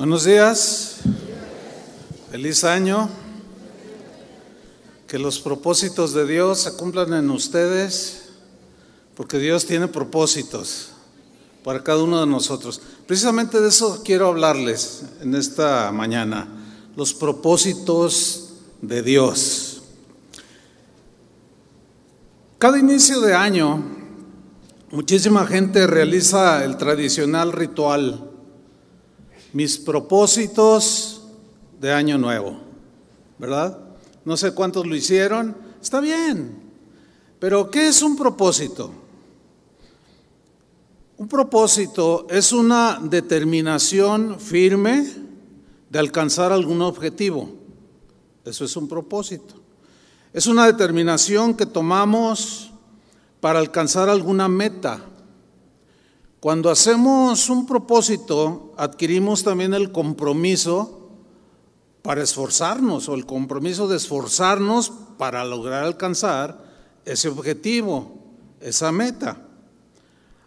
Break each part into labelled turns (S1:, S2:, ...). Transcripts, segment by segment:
S1: Buenos días, feliz año, que los propósitos de Dios se cumplan en ustedes, porque Dios tiene propósitos para cada uno de nosotros. Precisamente de eso quiero hablarles en esta mañana, los propósitos de Dios. Cada inicio de año, muchísima gente realiza el tradicional ritual mis propósitos de año nuevo, ¿verdad? No sé cuántos lo hicieron, está bien, pero ¿qué es un propósito? Un propósito es una determinación firme de alcanzar algún objetivo. Eso es un propósito. Es una determinación que tomamos para alcanzar alguna meta. Cuando hacemos un propósito, adquirimos también el compromiso para esforzarnos o el compromiso de esforzarnos para lograr alcanzar ese objetivo, esa meta.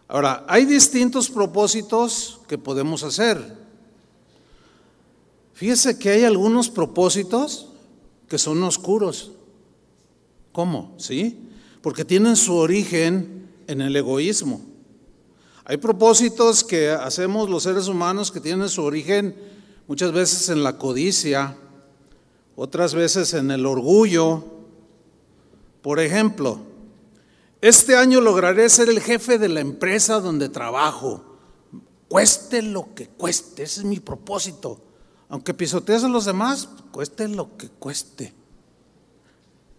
S1: Ahora, hay distintos propósitos que podemos hacer. Fíjese que hay algunos propósitos que son oscuros. ¿Cómo? ¿Sí? Porque tienen su origen en el egoísmo. Hay propósitos que hacemos los seres humanos que tienen su origen muchas veces en la codicia, otras veces en el orgullo. Por ejemplo, este año lograré ser el jefe de la empresa donde trabajo. Cueste lo que cueste, ese es mi propósito. Aunque pisotees a los demás, cueste lo que cueste.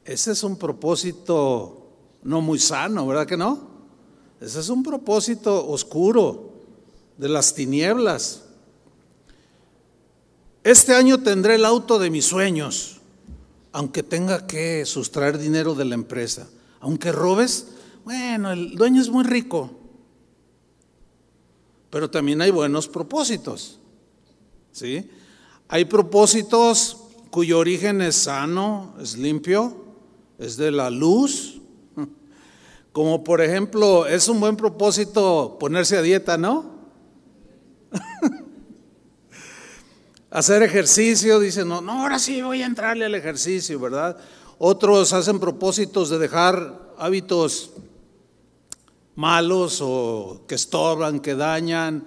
S1: Ese es un propósito no muy sano, ¿verdad que no? Ese es un propósito oscuro de las tinieblas. Este año tendré el auto de mis sueños, aunque tenga que sustraer dinero de la empresa. Aunque robes, bueno, el dueño es muy rico, pero también hay buenos propósitos. ¿Sí? Hay propósitos cuyo origen es sano, es limpio, es de la luz, como por ejemplo, es un buen propósito ponerse a dieta, ¿no? Hacer ejercicio, dicen, no, no, ahora sí voy a entrarle al ejercicio, ¿verdad? Otros hacen propósitos de dejar hábitos malos o que estorban, que dañan,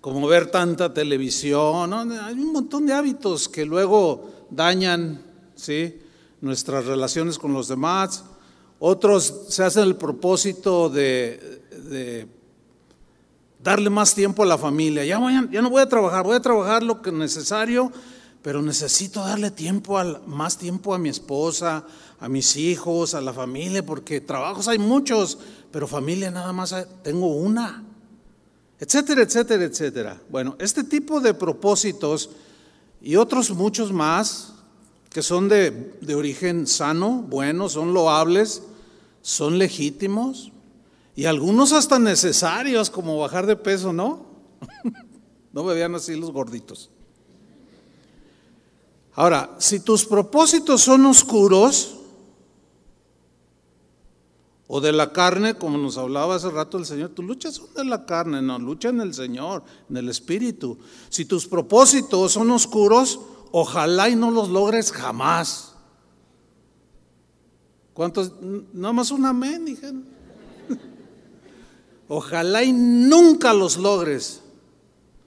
S1: como ver tanta televisión. Hay un montón de hábitos que luego dañan ¿sí? nuestras relaciones con los demás. Otros se hacen el propósito de, darle más tiempo a la familia. Ya, no voy a trabajar, voy a trabajar lo que es necesario, pero necesito darle tiempo más tiempo a mi esposa, a mis hijos, a la familia, porque trabajos hay muchos, pero familia nada más tengo una. Etcétera, etcétera, etcétera. Bueno, este tipo de propósitos y otros muchos más que son de, origen sano, buenos, son loables, son legítimos y algunos hasta necesarios, como bajar de peso, ¿no? no me así los gorditos. Ahora, si tus propósitos son oscuros o de la carne, como nos hablaba hace rato el Señor, tus luchas son de la carne, no, lucha en el Señor, en el Espíritu. Si tus propósitos son oscuros, ojalá y no los logres jamás. ¿Cuántos? Nada más un amén, dijeron. Ojalá y nunca los logres,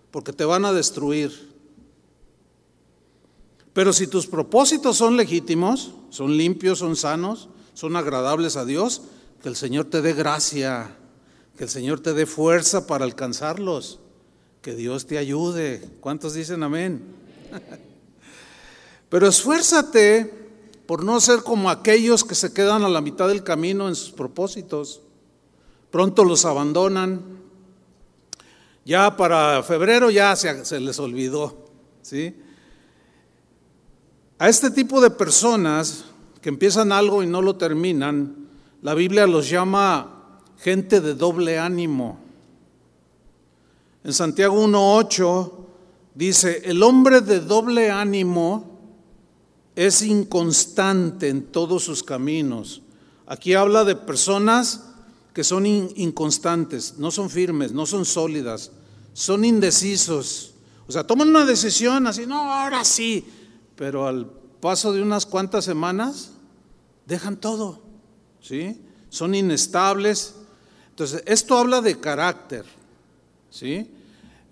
S1: porque te van a destruir. Pero si tus propósitos son legítimos, son limpios, son sanos, son agradables a Dios, que el Señor te dé gracia, que el Señor te dé fuerza para alcanzarlos, que Dios te ayude. ¿Cuántos dicen amén? Pero esfuérzate por no ser como aquellos que se quedan a la mitad del camino en sus propósitos. Pronto los abandonan. Ya para febrero ya se, les olvidó. ¿sí? A este tipo de personas que empiezan algo y no lo terminan, la Biblia los llama gente de doble ánimo. En Santiago 1.8 dice, el hombre de doble ánimo es inconstante en todos sus caminos. Aquí habla de personas que son inconstantes, no son firmes, no son sólidas, son indecisos. O sea, toman una decisión así, no, ahora sí, pero al paso de unas cuantas semanas dejan todo, ¿sí? Son inestables. Entonces, esto habla de carácter, ¿sí?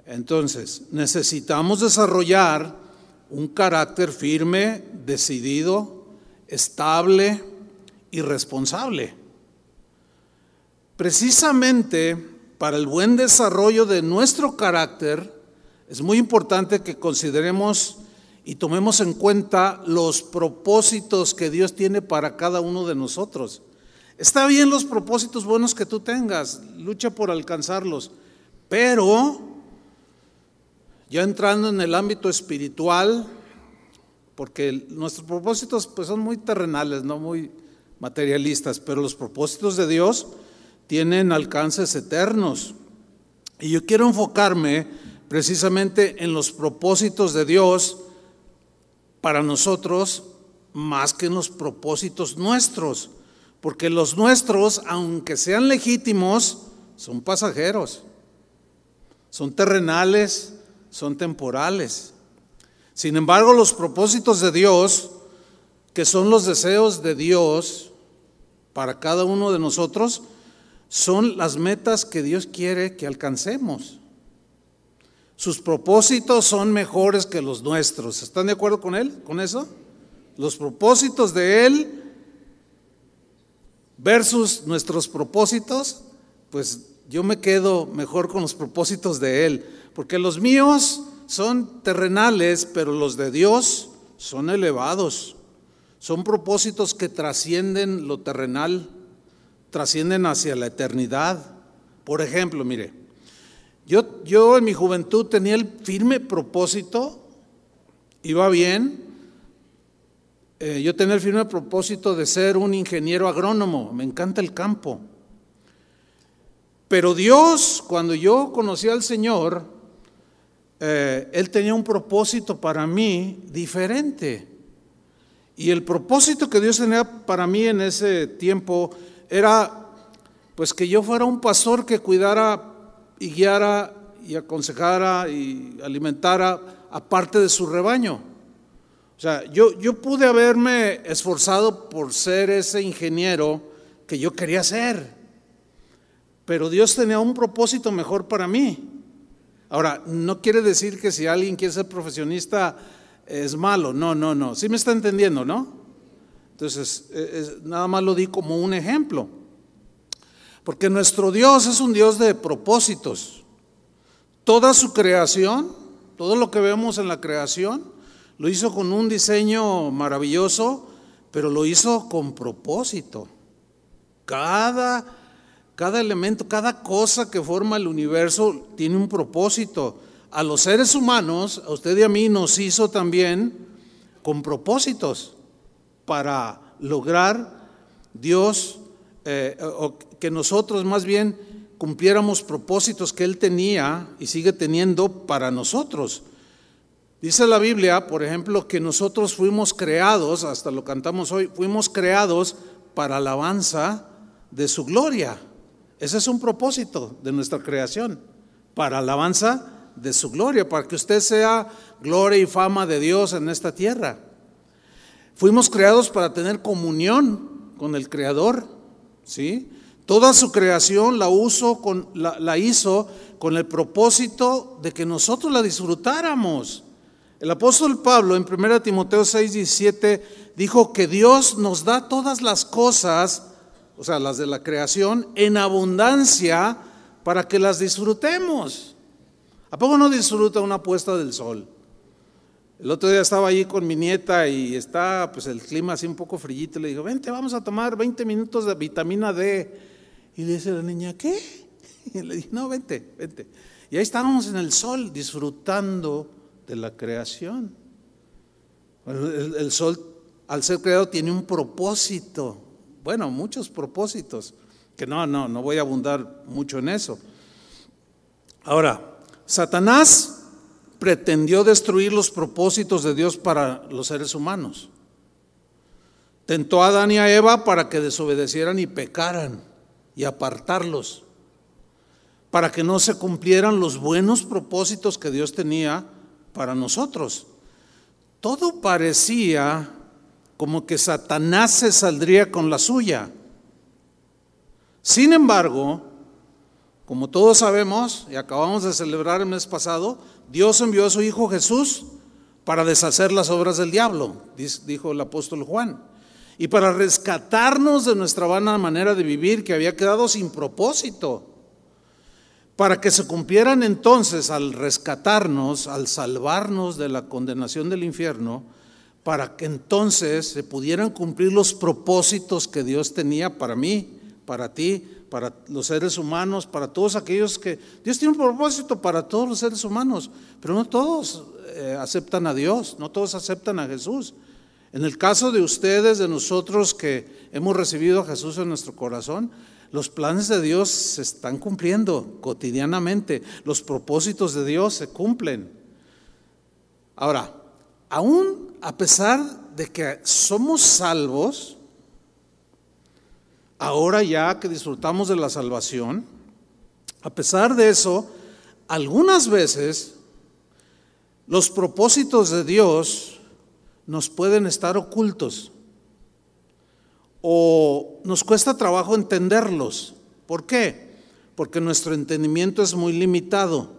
S1: Entonces, necesitamos desarrollar un carácter firme, decidido, estable y responsable. Precisamente para el buen desarrollo de nuestro carácter, es muy importante que consideremos y tomemos en cuenta los propósitos que Dios tiene para cada uno de nosotros. Está bien los propósitos buenos que tú tengas, lucha por alcanzarlos, pero ya entrando en el ámbito espiritual, porque nuestros propósitos pues son muy terrenales, no muy materialistas, pero los propósitos de Dios tienen alcances eternos. Y yo quiero enfocarme precisamente en los propósitos de Dios para nosotros más que en los propósitos nuestros, porque los nuestros, aunque sean legítimos, son pasajeros, son terrenales, son temporales. Sin embargo, los propósitos de Dios, que son los deseos de Dios para cada uno de nosotros, son las metas que Dios quiere que alcancemos. Sus propósitos son mejores que los nuestros. ¿Están de acuerdo con él? ¿Con eso? Los propósitos de él versus nuestros propósitos, pues yo me quedo mejor con los propósitos de él, porque los míos son terrenales, pero los de Dios son elevados. Son propósitos que trascienden lo terrenal, trascienden hacia la eternidad. Por ejemplo, mire, yo, en mi juventud tenía el firme propósito, iba bien, eh, yo tenía el firme propósito de ser un ingeniero agrónomo, me encanta el campo. Pero Dios, cuando yo conocí al Señor, eh, Él tenía un propósito para mí diferente. Y el propósito que Dios tenía para mí en ese tiempo era pues que yo fuera un pastor que cuidara y guiara y aconsejara y alimentara a parte de su rebaño. O sea, yo, yo pude haberme esforzado por ser ese ingeniero que yo quería ser, pero Dios tenía un propósito mejor para mí. Ahora, no quiere decir que si alguien quiere ser profesionista es malo, no, no, no. Sí me está entendiendo, ¿no? Entonces, nada más lo di como un ejemplo. Porque nuestro Dios es un Dios de propósitos. Toda su creación, todo lo que vemos en la creación, lo hizo con un diseño maravilloso, pero lo hizo con propósito. Cada, cada elemento, cada cosa que forma el universo tiene un propósito. A los seres humanos, a usted y a mí, nos hizo también con propósitos para lograr Dios eh, o que nosotros más bien cumpliéramos propósitos que Él tenía y sigue teniendo para nosotros. Dice la Biblia, por ejemplo, que nosotros fuimos creados, hasta lo cantamos hoy, fuimos creados para alabanza de su gloria. Ese es un propósito de nuestra creación, para alabanza de su gloria, para que usted sea gloria y fama de Dios en esta tierra. Fuimos creados para tener comunión con el Creador, ¿sí? Toda su creación la, con, la, hizo con el propósito de que nosotros la disfrutáramos. El apóstol Pablo en 1 Timoteo 6, 17 dijo que Dios nos da todas las cosas, o sea, las de la creación, en abundancia para que las disfrutemos. ¿A poco no disfruta una puesta del sol? El otro día estaba allí con mi nieta y está pues el clima así un poco frillito. Le digo, vente, vamos a tomar 20 minutos de vitamina D. Y le dice la niña, ¿qué? Y le dije, no, vente, vente. Y ahí estábamos en el sol disfrutando de la creación. El, sol, al ser creado, tiene un propósito. Bueno, muchos propósitos. Que no, no, no voy a abundar mucho en eso. Ahora, Satanás pretendió destruir los propósitos de Dios para los seres humanos. Tentó a Adán y a Eva para que desobedecieran y pecaran y apartarlos para que no se cumplieran los buenos propósitos que Dios tenía para nosotros. Todo parecía como que Satanás se saldría con la suya. Sin embargo, como todos sabemos, y acabamos de celebrar el mes pasado, Dios envió a su Hijo Jesús para deshacer las obras del diablo, dijo el apóstol Juan, y para rescatarnos de nuestra vana manera de vivir que había quedado sin propósito, para que se cumplieran entonces al rescatarnos, al salvarnos de la condenación del infierno, para que entonces se pudieran cumplir los propósitos que Dios tenía para mí, para ti, para los seres humanos, para todos aquellos que... Dios tiene un propósito para todos los seres humanos, pero no todos eh, aceptan a Dios, no todos aceptan a Jesús. En el caso de ustedes, de nosotros que hemos recibido a Jesús en nuestro corazón, los planes de Dios se están cumpliendo cotidianamente, los propósitos de Dios se cumplen. Ahora, aún a pesar de que somos salvos, ahora ya que disfrutamos de la salvación, a pesar de eso, algunas veces los propósitos de Dios nos pueden estar ocultos o nos cuesta trabajo entenderlos. ¿Por qué? Porque nuestro entendimiento es muy limitado.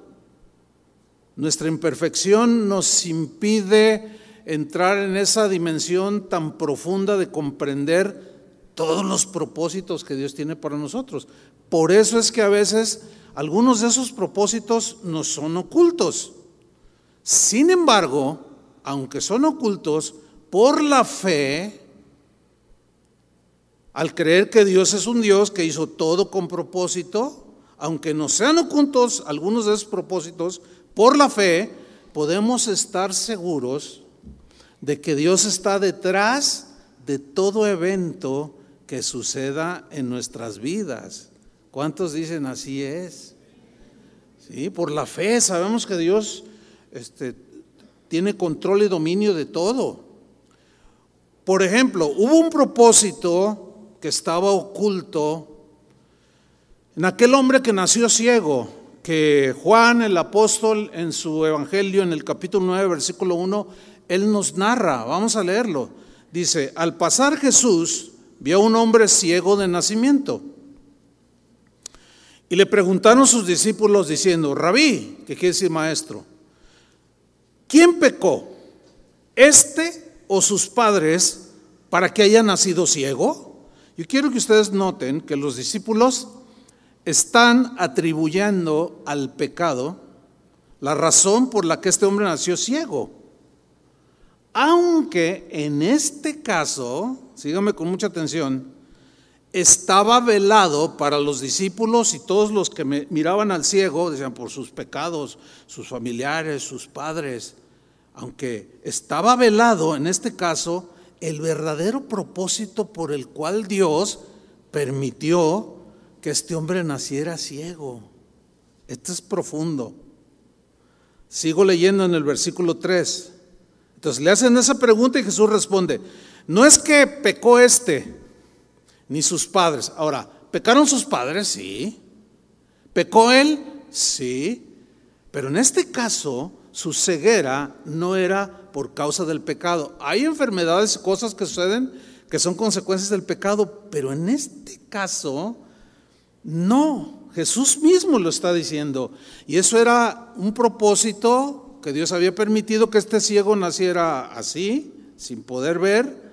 S1: Nuestra imperfección nos impide entrar en esa dimensión tan profunda de comprender todos los propósitos que Dios tiene para nosotros. Por eso es que a veces algunos de esos propósitos nos son ocultos. Sin embargo, aunque son ocultos, por la fe, al creer que Dios es un Dios que hizo todo con propósito, aunque no sean ocultos algunos de esos propósitos, por la fe podemos estar seguros de que Dios está detrás de todo evento que suceda en nuestras vidas. ¿Cuántos dicen así es? Sí, por la fe sabemos que Dios este, tiene control y dominio de todo. Por ejemplo, hubo un propósito que estaba oculto en aquel hombre que nació ciego, que Juan el apóstol en su evangelio en el capítulo 9 versículo 1, él nos narra, vamos a leerlo. Dice, al pasar Jesús vio a un hombre ciego de nacimiento. Y le preguntaron sus discípulos diciendo, rabí, que quiere decir maestro, ¿quién pecó? ¿Este o sus padres para que haya nacido ciego? Yo quiero que ustedes noten que los discípulos están atribuyendo al pecado la razón por la que este hombre nació ciego. Aunque en este caso, síganme con mucha atención, estaba velado para los discípulos y todos los que miraban al ciego, decían por sus pecados, sus familiares, sus padres, aunque estaba velado en este caso, el verdadero propósito por el cual Dios permitió que este hombre naciera ciego. Esto es profundo. Sigo leyendo en el versículo 3. Entonces le hacen esa pregunta y Jesús responde, no es que pecó este, ni sus padres. Ahora, ¿pecaron sus padres? Sí. ¿Pecó él? Sí. Pero en este caso, su ceguera no era por causa del pecado. Hay enfermedades, cosas que suceden que son consecuencias del pecado, pero en este caso no. Jesús mismo lo está diciendo. Y eso era un propósito que Dios había permitido que este ciego naciera así, sin poder ver,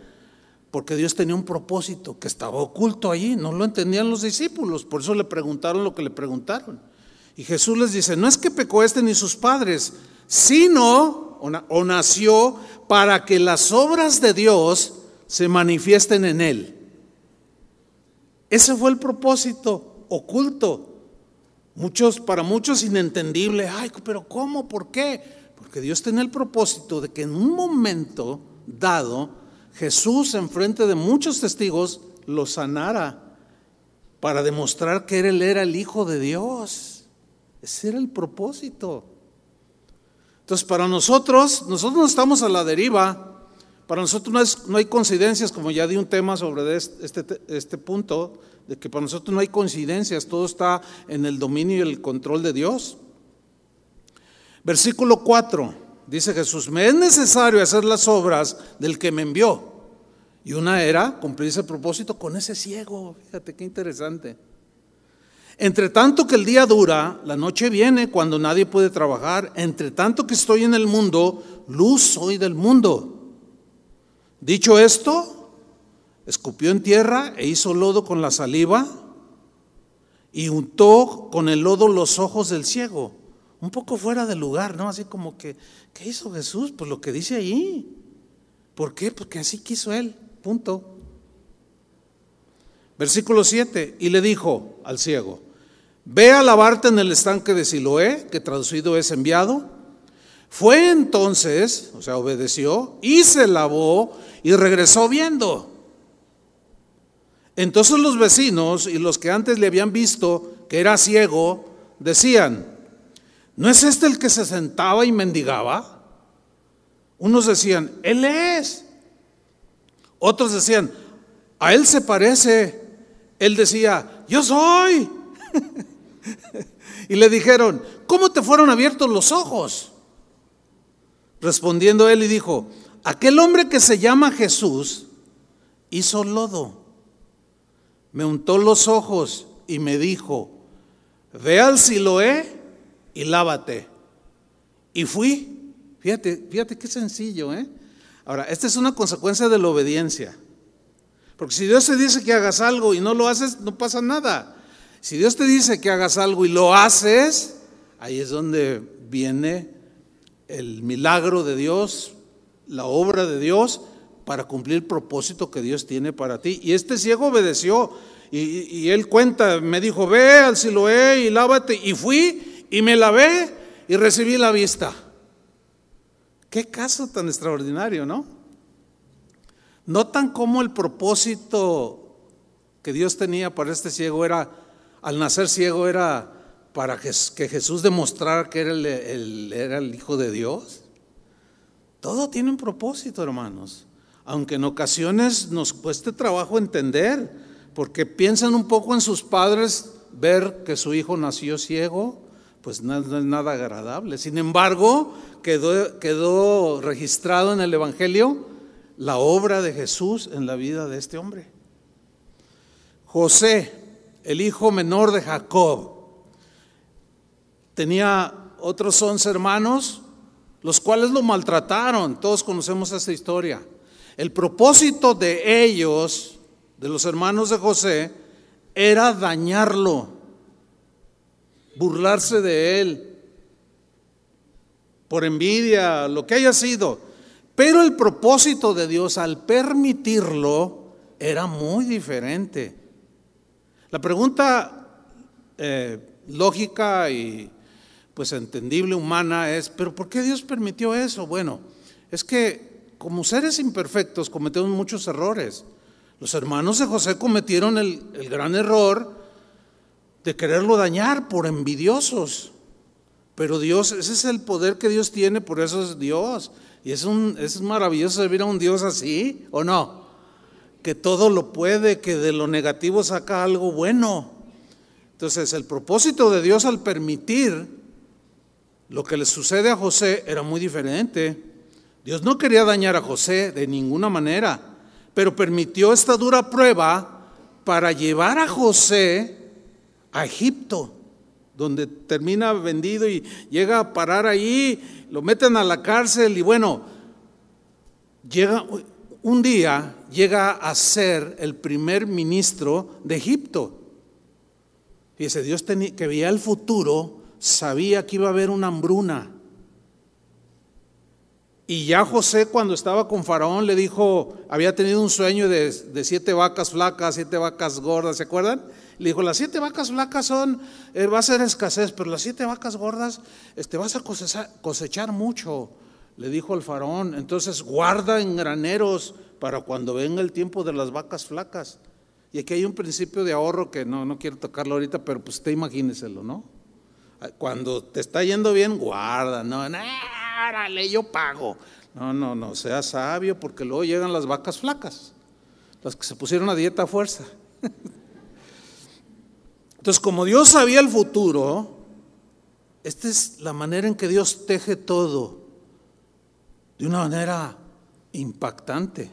S1: porque Dios tenía un propósito que estaba oculto allí, no lo entendían los discípulos, por eso le preguntaron lo que le preguntaron. Y Jesús les dice, no es que pecó este ni sus padres, sino o, nació para que las obras de Dios se manifiesten en él. Ese fue el propósito oculto. Muchos, para muchos inentendible. Ay, pero ¿cómo? ¿Por qué? Porque Dios tenía el propósito de que en un momento dado Jesús en frente de muchos testigos lo sanara para demostrar que él era el Hijo de Dios. Ese era el propósito. Entonces, para nosotros, nosotros no estamos a la deriva. Para nosotros no, hay coincidencias, como ya di un tema sobre este, este punto, de que para nosotros no hay coincidencias, todo está en el dominio y el control de Dios. Versículo 4 dice Jesús, me es necesario hacer las obras del que me envió. Y una era cumplir ese propósito con ese ciego. Fíjate qué interesante. Entre tanto que el día dura, la noche viene cuando nadie puede trabajar. Entre tanto que estoy en el mundo, luz soy del mundo. Dicho esto, escupió en tierra e hizo lodo con la saliva y untó con el lodo los ojos del ciego. Un poco fuera de lugar, ¿no? Así como que, ¿qué hizo Jesús? Pues lo que dice ahí. ¿Por qué? Porque así quiso él. Punto. Versículo 7. Y le dijo al ciego, Ve a lavarte en el estanque de Siloé, que traducido es enviado. Fue entonces, o sea, obedeció, y se lavó y regresó viendo. Entonces los vecinos y los que antes le habían visto que era ciego, decían, ¿no es este el que se sentaba y mendigaba? Unos decían, Él es. Otros decían, a Él se parece. Él decía, yo soy. y le dijeron, ¿cómo te fueron abiertos los ojos? Respondiendo él y dijo, aquel hombre que se llama Jesús hizo lodo, me untó los ojos y me dijo, ve al Siloé y lávate. Y fui, fíjate, fíjate qué sencillo, ¿eh? Ahora, esta es una consecuencia de la obediencia. Porque si Dios te dice que hagas algo y no lo haces, no pasa nada. Si Dios te dice que hagas algo y lo haces, ahí es donde viene el milagro de Dios, la obra de Dios para cumplir el propósito que Dios tiene para ti. Y este ciego obedeció y, él cuenta, me dijo, ve al Siloé y lávate. Y fui y me lavé y recibí la vista. Qué caso tan extraordinario, ¿no? Notan cómo el propósito que Dios tenía para este ciego era al nacer ciego era para que Jesús demostrara que era el, era el Hijo de Dios. Todo tiene un propósito, hermanos. Aunque en ocasiones nos cueste trabajo entender, porque piensan un poco en sus padres, ver que su hijo nació ciego, pues no, es nada agradable. Sin embargo, quedó, quedó registrado en el Evangelio la obra de Jesús en la vida de este hombre. José, el hijo menor de Jacob. Tenía otros once hermanos, los cuales lo maltrataron. Todos conocemos esa historia. El propósito de ellos, de los hermanos de José, era dañarlo, burlarse de él, por envidia, lo que haya sido. Pero el propósito de Dios al permitirlo era muy diferente. La pregunta eh, lógica y pues entendible humana es, pero ¿por qué Dios permitió eso? Bueno, es que como seres imperfectos cometemos muchos errores. Los hermanos de José cometieron el, gran error de quererlo dañar por envidiosos. Pero Dios, ese es el poder que Dios tiene, por eso es Dios. Y es, un, es maravilloso servir a un Dios así, ¿o no? que todo lo puede, que de lo negativo saca algo bueno. Entonces, el propósito de Dios al permitir lo que le sucede a José era muy diferente. Dios no quería dañar a José de ninguna manera, pero permitió esta dura prueba para llevar a José a Egipto, donde termina vendido y llega a parar ahí, lo meten a la cárcel y bueno, llega un día llega a ser el primer ministro de Egipto. Fíjese, Dios que veía el futuro, sabía que iba a haber una hambruna. Y ya José cuando estaba con Faraón le dijo, había tenido un sueño de, siete vacas flacas, siete vacas gordas, ¿se acuerdan? Le dijo, las siete vacas flacas son, eh, va a ser escasez, pero las siete vacas gordas, este, vas a cosechar mucho le dijo al faraón, entonces guarda en graneros para cuando venga el tiempo de las vacas flacas. Y aquí hay un principio de ahorro que no, no quiero tocarlo ahorita, pero pues usted imagíneselo, ¿no? Cuando te está yendo bien, guarda, no, órale, yo pago. No, no, no, sea sabio porque luego llegan las vacas flacas, las que se pusieron a dieta a fuerza. Entonces, como Dios sabía el futuro, esta es la manera en que Dios teje todo de una manera impactante.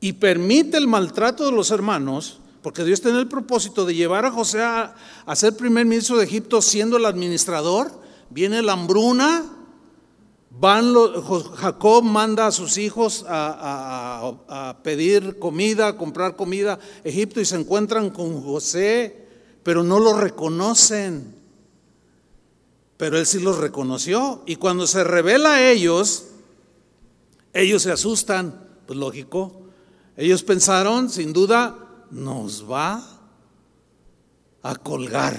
S1: Y permite el maltrato de los hermanos, porque Dios tiene el propósito de llevar a José a, ser primer ministro de Egipto siendo el administrador. Viene la hambruna, van Jacob manda a sus hijos a, a pedir comida, a comprar comida a Egipto y se encuentran con José, pero no lo reconocen. Pero él sí los reconoció. Y cuando se revela a ellos, ellos se asustan, pues lógico. Ellos pensaron, sin duda, nos va a colgar.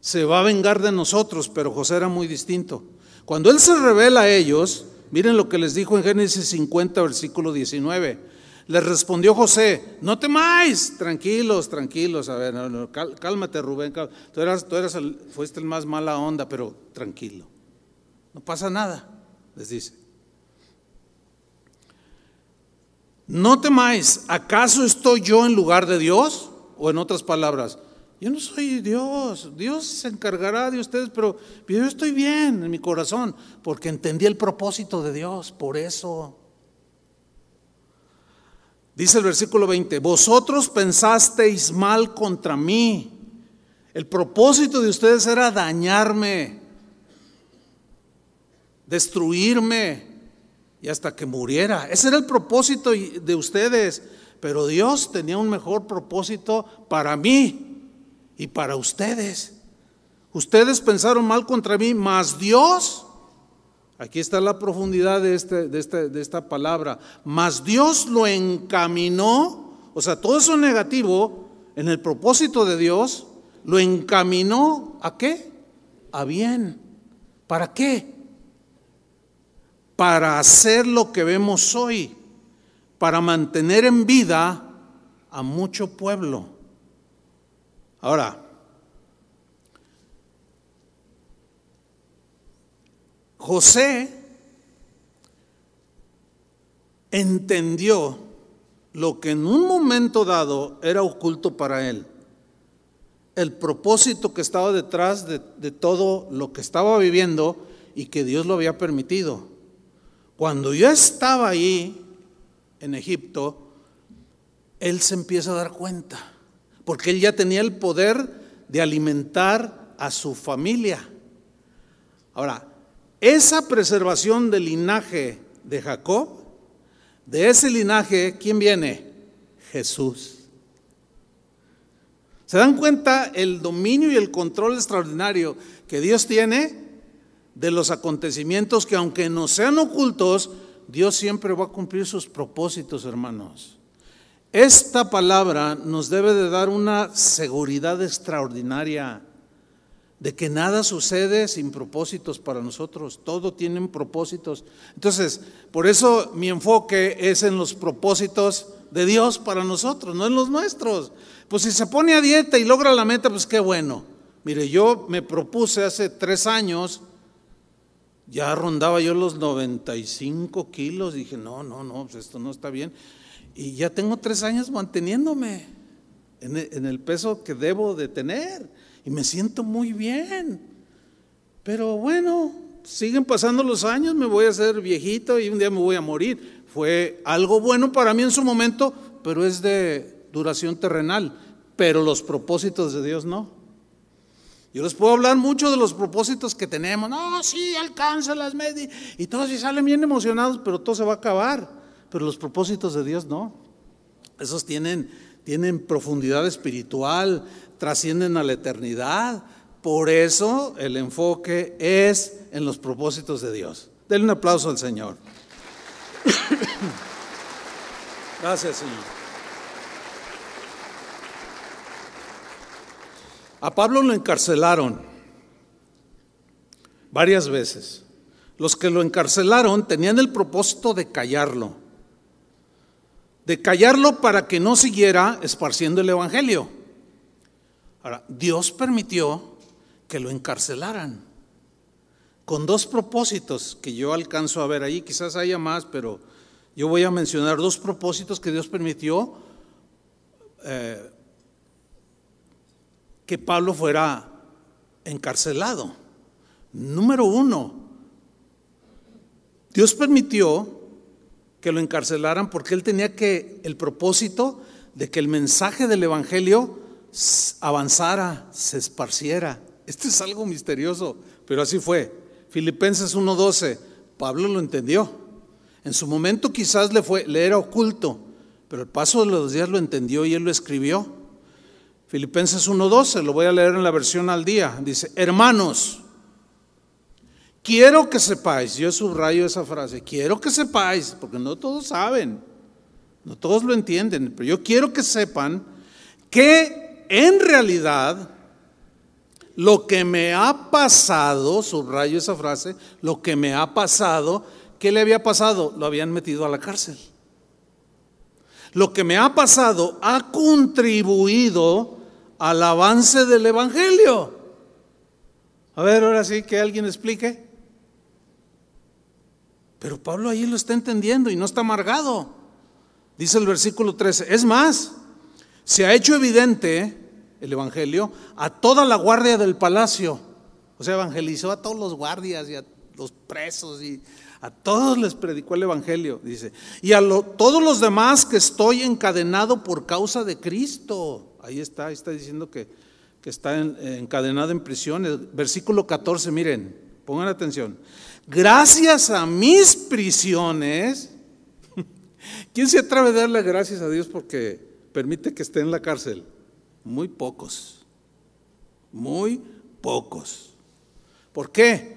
S1: Se va a vengar de nosotros, pero José era muy distinto. Cuando él se revela a ellos, miren lo que les dijo en Génesis 50, versículo 19. Les respondió José, no temáis, tranquilos, tranquilos, a ver, cálmate Rubén, tú, eras, tú eras el, fuiste el más mala onda, pero tranquilo, no pasa nada, les dice. No temáis, ¿acaso estoy yo en lugar de Dios? O en otras palabras, yo no soy Dios, Dios se encargará de ustedes, pero yo estoy bien en mi corazón, porque entendí el propósito de Dios, por eso. Dice el versículo 20, vosotros pensasteis mal contra mí, el propósito de ustedes era dañarme, destruirme, y hasta que muriera. Ese era el propósito de ustedes, pero Dios tenía un mejor propósito para mí y para ustedes. Ustedes pensaron mal contra mí, mas Dios, aquí está la profundidad de, este, de, este, de esta palabra, mas Dios lo encaminó, o sea, todo eso negativo en el propósito de Dios, lo encaminó a qué? A bien. ¿Para qué? Para hacer lo que vemos hoy, para mantener en vida a mucho pueblo. Ahora, José entendió lo que en un momento dado era oculto para él, el propósito que estaba detrás de, todo lo que estaba viviendo y que Dios lo había permitido. Cuando yo estaba ahí en Egipto, él se empieza a dar cuenta, porque él ya tenía el poder de alimentar a su familia. Ahora, esa preservación del linaje de Jacob, de ese linaje, ¿quién viene? Jesús. ¿Se dan cuenta el dominio y el control extraordinario que Dios tiene? De los acontecimientos que aunque no sean ocultos, Dios siempre va a cumplir sus propósitos, hermanos. Esta palabra nos debe de dar una seguridad extraordinaria de que nada sucede sin propósitos para nosotros, todo tiene propósitos. Entonces, por eso mi enfoque es en los propósitos de Dios para nosotros, no en los nuestros. Pues si se pone a dieta y logra la meta, pues qué bueno. Mire, yo me propuse hace tres años ya rondaba yo los 95 kilos. Dije, no, no, no, pues esto no está bien. Y ya tengo tres años manteniéndome en el, en el peso que debo de tener. Y me siento muy bien. Pero bueno, siguen pasando los años, me voy a hacer viejito y un día me voy a morir. Fue algo bueno para mí en su momento, pero es de duración terrenal. Pero los propósitos de Dios no. Yo les puedo hablar mucho de los propósitos que tenemos. No, sí, alcanza las medias. Y todos salen bien emocionados, pero todo se va a acabar. Pero los propósitos de Dios no. Esos tienen, tienen profundidad espiritual, trascienden a la eternidad. Por eso el enfoque es en los propósitos de Dios. Denle un aplauso al Señor. Gracias, Señor. A Pablo lo encarcelaron varias veces. Los que lo encarcelaron tenían el propósito de callarlo, de callarlo para que no siguiera esparciendo el Evangelio. Ahora, Dios permitió que lo encarcelaran con dos propósitos que yo alcanzo a ver ahí, quizás haya más, pero yo voy a mencionar dos propósitos que Dios permitió eh, que Pablo fuera encarcelado. Número uno, Dios permitió que lo encarcelaran porque él tenía que el propósito de que el mensaje del evangelio avanzara, se esparciera. Esto es algo misterioso, pero así fue. Filipenses 1:12, Pablo lo entendió. En su momento quizás le fue le era oculto, pero el paso de los días lo entendió y él lo escribió. Filipenses 1:12, lo voy a leer en la versión al día. Dice, "Hermanos, quiero que sepáis, yo subrayo esa frase, quiero que sepáis, porque no todos saben, no todos lo entienden, pero yo quiero que sepan que en realidad lo que me ha pasado, subrayo esa frase, lo que me ha pasado, ¿qué le había pasado? Lo habían metido a la cárcel. Lo que me ha pasado ha contribuido al avance del Evangelio. A ver, ahora sí, que alguien explique. Pero Pablo ahí lo está entendiendo y no está amargado. Dice el versículo 13. Es más, se ha hecho evidente el Evangelio a toda la guardia del palacio. O sea, evangelizó a todos los guardias y a los presos y a todos les predicó el Evangelio, dice. Y a todos los demás que estoy encadenado por causa de Cristo. Ahí está, ahí está diciendo que, que está encadenado en prisiones. Versículo 14, miren, pongan atención. Gracias a mis prisiones, ¿quién se atreve a darle gracias a Dios porque permite que esté en la cárcel? Muy pocos, muy pocos. ¿Por qué?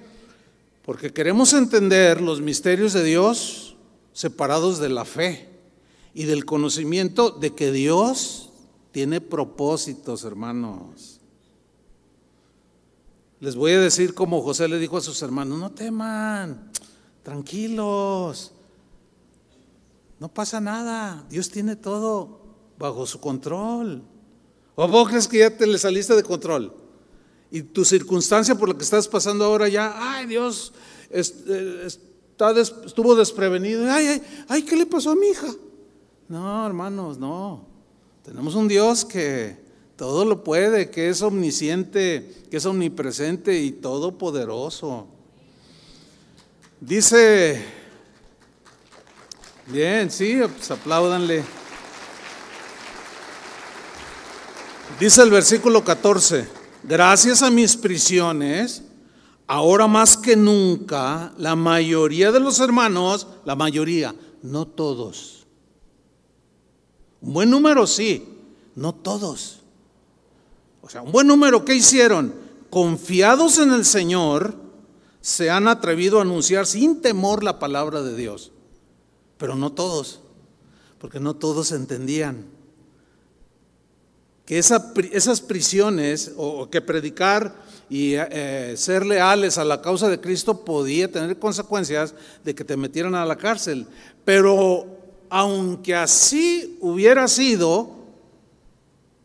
S1: Porque queremos entender los misterios de Dios separados de la fe y del conocimiento de que Dios tiene propósitos, hermanos. Les voy a decir como José le dijo a sus hermanos, no teman, tranquilos, no pasa nada, Dios tiene todo bajo su control. ¿O vos crees que ya te le saliste de control? Y tu circunstancia por la que estás pasando ahora ya, ay Dios, eh, estuvo desprevenido. Ay, ay, ay, ¿qué le pasó a mi hija? No, hermanos, no. Tenemos un Dios que todo lo puede, que es omnisciente, que es omnipresente y todopoderoso. Dice, bien, sí, pues apláudanle. Dice el versículo 14, gracias a mis prisiones, ahora más que nunca, la mayoría de los hermanos, la mayoría, no todos, un buen número sí, no todos. O sea, un buen número, ¿qué hicieron? Confiados en el Señor, se han atrevido a anunciar sin temor la palabra de Dios. Pero no todos, porque no todos entendían que esas prisiones o, que predicar y eh, ser leales a la causa de Cristo podía tener consecuencias de que te metieran a la cárcel. Pero aunque así hubiera sido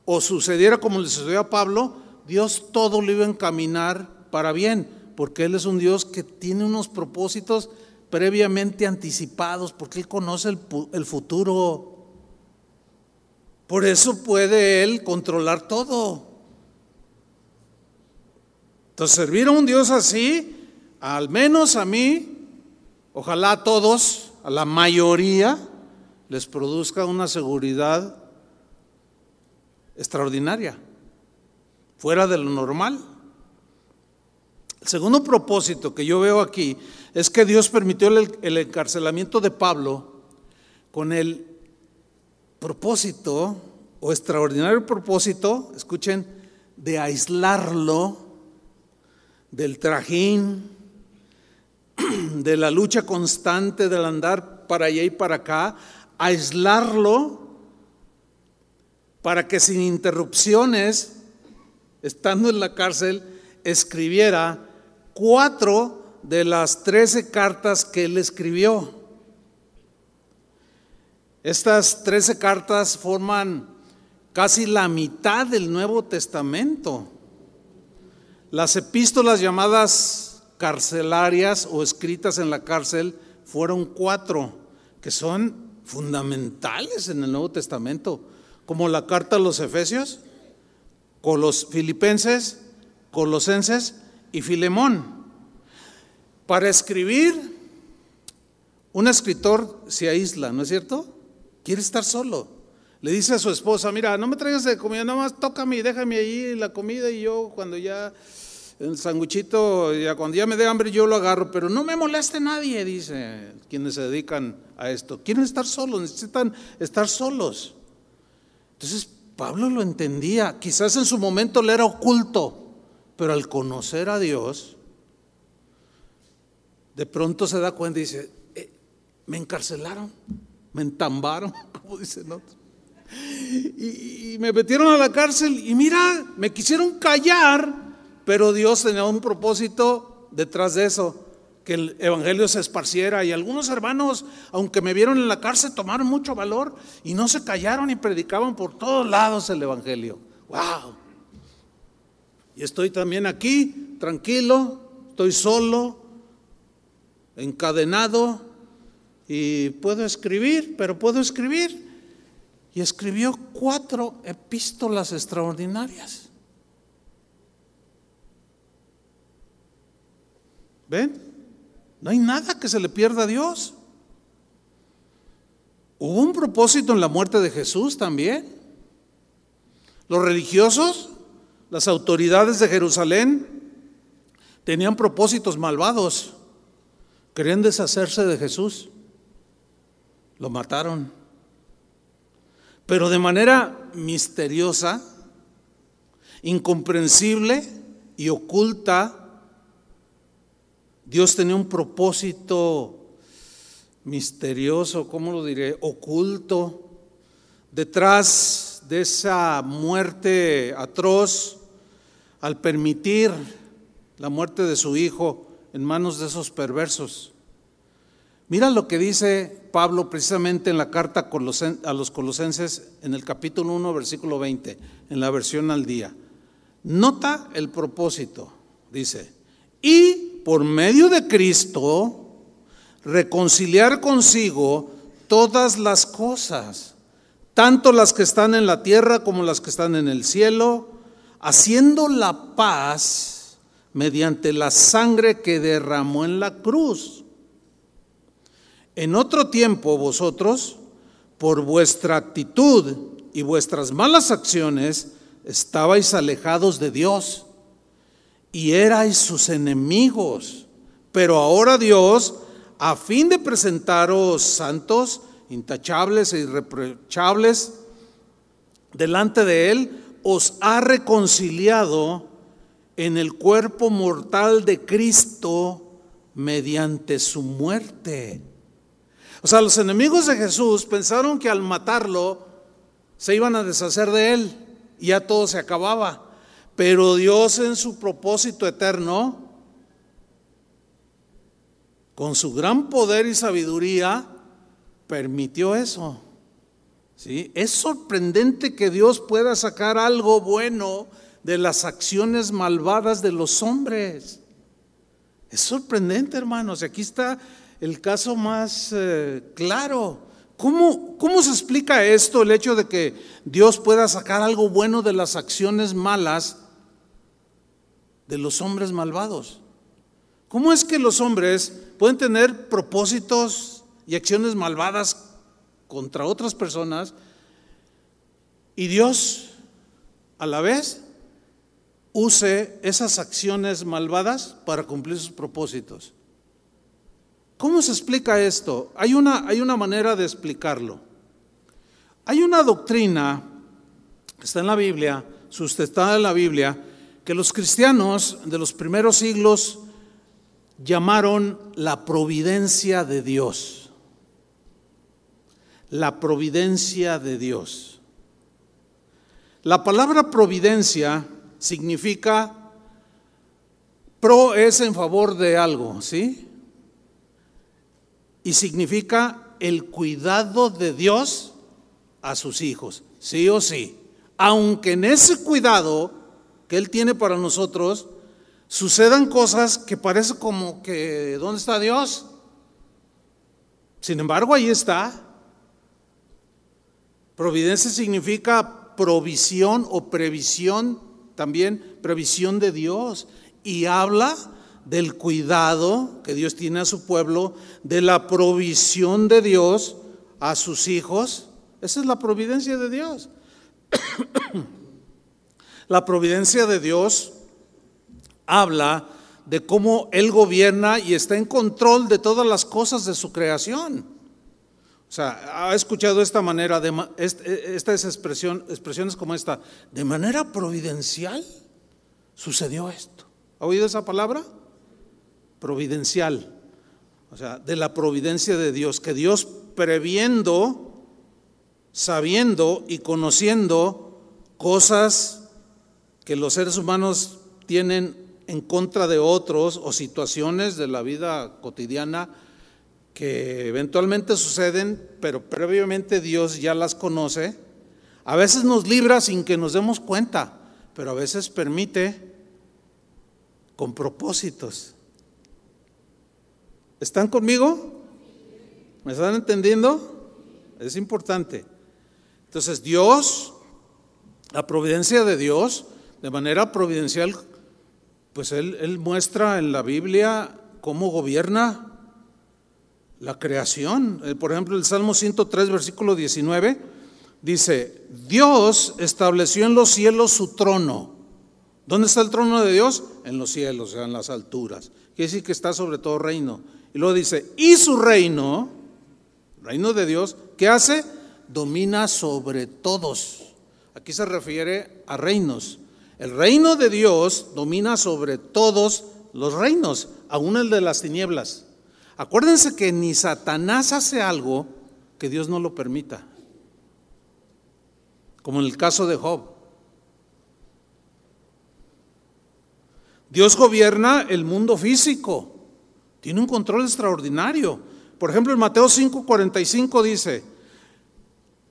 S1: o sucediera como le sucedió a Pablo, Dios todo lo iba a encaminar para bien, porque Él es un Dios que tiene unos propósitos previamente anticipados, porque Él conoce el, futuro. Por eso puede Él controlar todo. Entonces, servir a un Dios así, al menos a mí, ojalá a todos, a la mayoría, les produzca una seguridad extraordinaria, fuera de lo normal. El segundo propósito que yo veo aquí es que Dios permitió el, el encarcelamiento de Pablo con el propósito o extraordinario propósito, escuchen, de aislarlo del trajín, de la lucha constante del andar para allá y para acá, aislarlo para que sin interrupciones, estando en la cárcel, escribiera cuatro de las trece cartas que él escribió. Estas trece cartas forman casi la mitad del Nuevo Testamento. Las epístolas llamadas carcelarias o escritas en la cárcel fueron cuatro, que son fundamentales en el Nuevo Testamento, como la carta a los Efesios, con los Filipenses, Colosenses y Filemón. Para escribir Un escritor se aísla, ¿no es cierto? Quiere estar solo. Le dice a su esposa, mira, no me traigas de comida, nada más tócame y déjame ahí la comida y yo cuando ya el sanguchito, ya cuando ya me dé hambre yo lo agarro, pero no me moleste nadie, dice quienes se dedican a esto. Quieren estar solos, necesitan estar solos. Entonces Pablo lo entendía, quizás en su momento le era oculto, pero al conocer a Dios, de pronto se da cuenta y dice, eh, me encarcelaron, me entambaron, como dicen otros. Y, y me metieron a la cárcel y mira, me quisieron callar pero Dios tenía un propósito detrás de eso, que el Evangelio se esparciera. Y algunos hermanos, aunque me vieron en la cárcel, tomaron mucho valor y no se callaron y predicaban por todos lados el Evangelio. ¡Wow! Y estoy también aquí, tranquilo, estoy solo, encadenado y puedo escribir, pero puedo escribir. Y escribió cuatro epístolas extraordinarias. ¿Ven? No hay nada que se le pierda a Dios. Hubo un propósito en la muerte de Jesús también. Los religiosos, las autoridades de Jerusalén, tenían propósitos malvados. Querían deshacerse de Jesús. Lo mataron. Pero de manera misteriosa, incomprensible y oculta, Dios tenía un propósito misterioso, ¿cómo lo diré? Oculto. Detrás de esa muerte atroz, al permitir la muerte de su hijo en manos de esos perversos. Mira lo que dice Pablo precisamente en la carta a los colosenses en el capítulo 1, versículo 20, en la versión al día. Nota el propósito, dice, y por medio de Cristo, reconciliar consigo todas las cosas, tanto las que están en la tierra como las que están en el cielo, haciendo la paz mediante la sangre que derramó en la cruz. En otro tiempo vosotros, por vuestra actitud y vuestras malas acciones, estabais alejados de Dios y erais sus enemigos. Pero ahora Dios, a fin de presentaros santos, intachables e irreprochables delante de Él, os ha reconciliado en el cuerpo mortal de Cristo mediante su muerte. O sea, los enemigos de Jesús pensaron que al matarlo se iban a deshacer de Él y ya todo se acababa. Pero Dios en su propósito eterno, con su gran poder y sabiduría, permitió eso. ¿Sí? Es sorprendente que Dios pueda sacar algo bueno de las acciones malvadas de los hombres. Es sorprendente, hermanos. Aquí está el caso más eh, claro. ¿Cómo, ¿Cómo se explica esto, el hecho de que Dios pueda sacar algo bueno de las acciones malas de los hombres malvados. ¿Cómo es que los hombres pueden tener propósitos y acciones malvadas contra otras personas y Dios a la vez use esas acciones malvadas para cumplir sus propósitos? ¿Cómo se explica esto? Hay una, hay una manera de explicarlo. Hay una doctrina que está en la Biblia, sustentada en la Biblia, que los cristianos de los primeros siglos llamaron la providencia de Dios. La providencia de Dios. La palabra providencia significa pro es en favor de algo, ¿sí? Y significa el cuidado de Dios a sus hijos, sí o sí. Aunque en ese cuidado Él tiene para nosotros, sucedan cosas que parece como que, ¿dónde está Dios? Sin embargo, ahí está. Providencia significa provisión o previsión, también previsión de Dios. Y habla del cuidado que Dios tiene a su pueblo, de la provisión de Dios a sus hijos. Esa es la providencia de Dios. la providencia de Dios habla de cómo Él gobierna y está en control de todas las cosas de su creación. O sea, ha escuchado esta manera, de, estas expresión, expresiones como esta, de manera providencial sucedió esto. ¿Ha oído esa palabra? Providencial. O sea, de la providencia de Dios, que Dios previendo, sabiendo y conociendo cosas que los seres humanos tienen en contra de otros o situaciones de la vida cotidiana que eventualmente suceden, pero previamente Dios ya las conoce. A veces nos libra sin que nos demos cuenta, pero a veces permite con propósitos. ¿Están conmigo? ¿Me están entendiendo? Es importante. Entonces Dios, la providencia de Dios, de manera providencial pues él, muestra en la Biblia cómo gobierna la creación. Eh, por ejemplo, el Salmo 103, versículo 19, dice, Dios estableció en los cielos su trono. ¿Dónde está el trono de Dios? En los cielos, o sea, en las alturas. Quiere decir que está sobre todo reino. Y luego dice, y su reino, reino de Dios, ¿qué hace? Domina sobre todos. Aquí se refiere a reinos. El reino de Dios domina sobre todos los reinos, aún el de las tinieblas. Acuérdense que ni Satanás hace algo que Dios no lo permita, como en el caso de Job. Dios gobierna el mundo físico, tiene un control extraordinario. Por ejemplo, en Mateo 5:45 dice,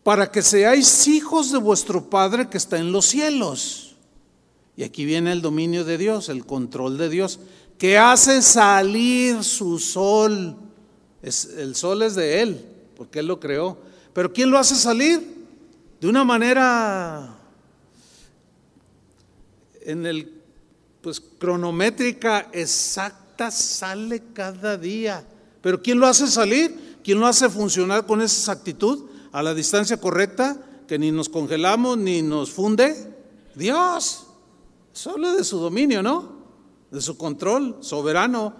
S1: para que seáis hijos de vuestro Padre que está en los cielos. Y aquí viene el dominio de Dios, el control de Dios, que hace salir su sol. El sol es de Él, porque Él lo creó. Pero ¿quién lo hace salir? De una manera en el pues cronométrica exacta sale cada día. Pero ¿quién lo hace salir? ¿Quién lo hace funcionar con esa exactitud a la distancia correcta que ni nos congelamos ni nos funde? Dios. Solo de su dominio, ¿no? De su control soberano.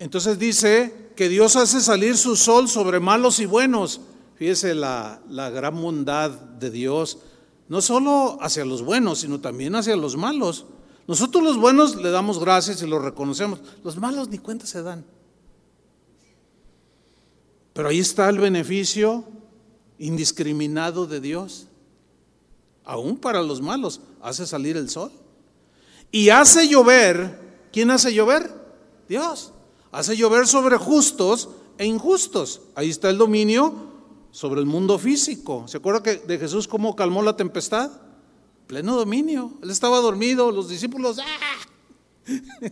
S1: Entonces dice que Dios hace salir su sol sobre malos y buenos. Fíjese la, la gran bondad de Dios, no solo hacia los buenos, sino también hacia los malos. Nosotros los buenos le damos gracias y los reconocemos. Los malos ni cuenta se dan. Pero ahí está el beneficio indiscriminado de Dios aún para los malos, hace salir el sol. Y hace llover, ¿quién hace llover? Dios. Hace llover sobre justos e injustos. Ahí está el dominio sobre el mundo físico. ¿Se acuerda que de Jesús cómo calmó la tempestad? Pleno dominio. Él estaba dormido, los discípulos, ¡ah!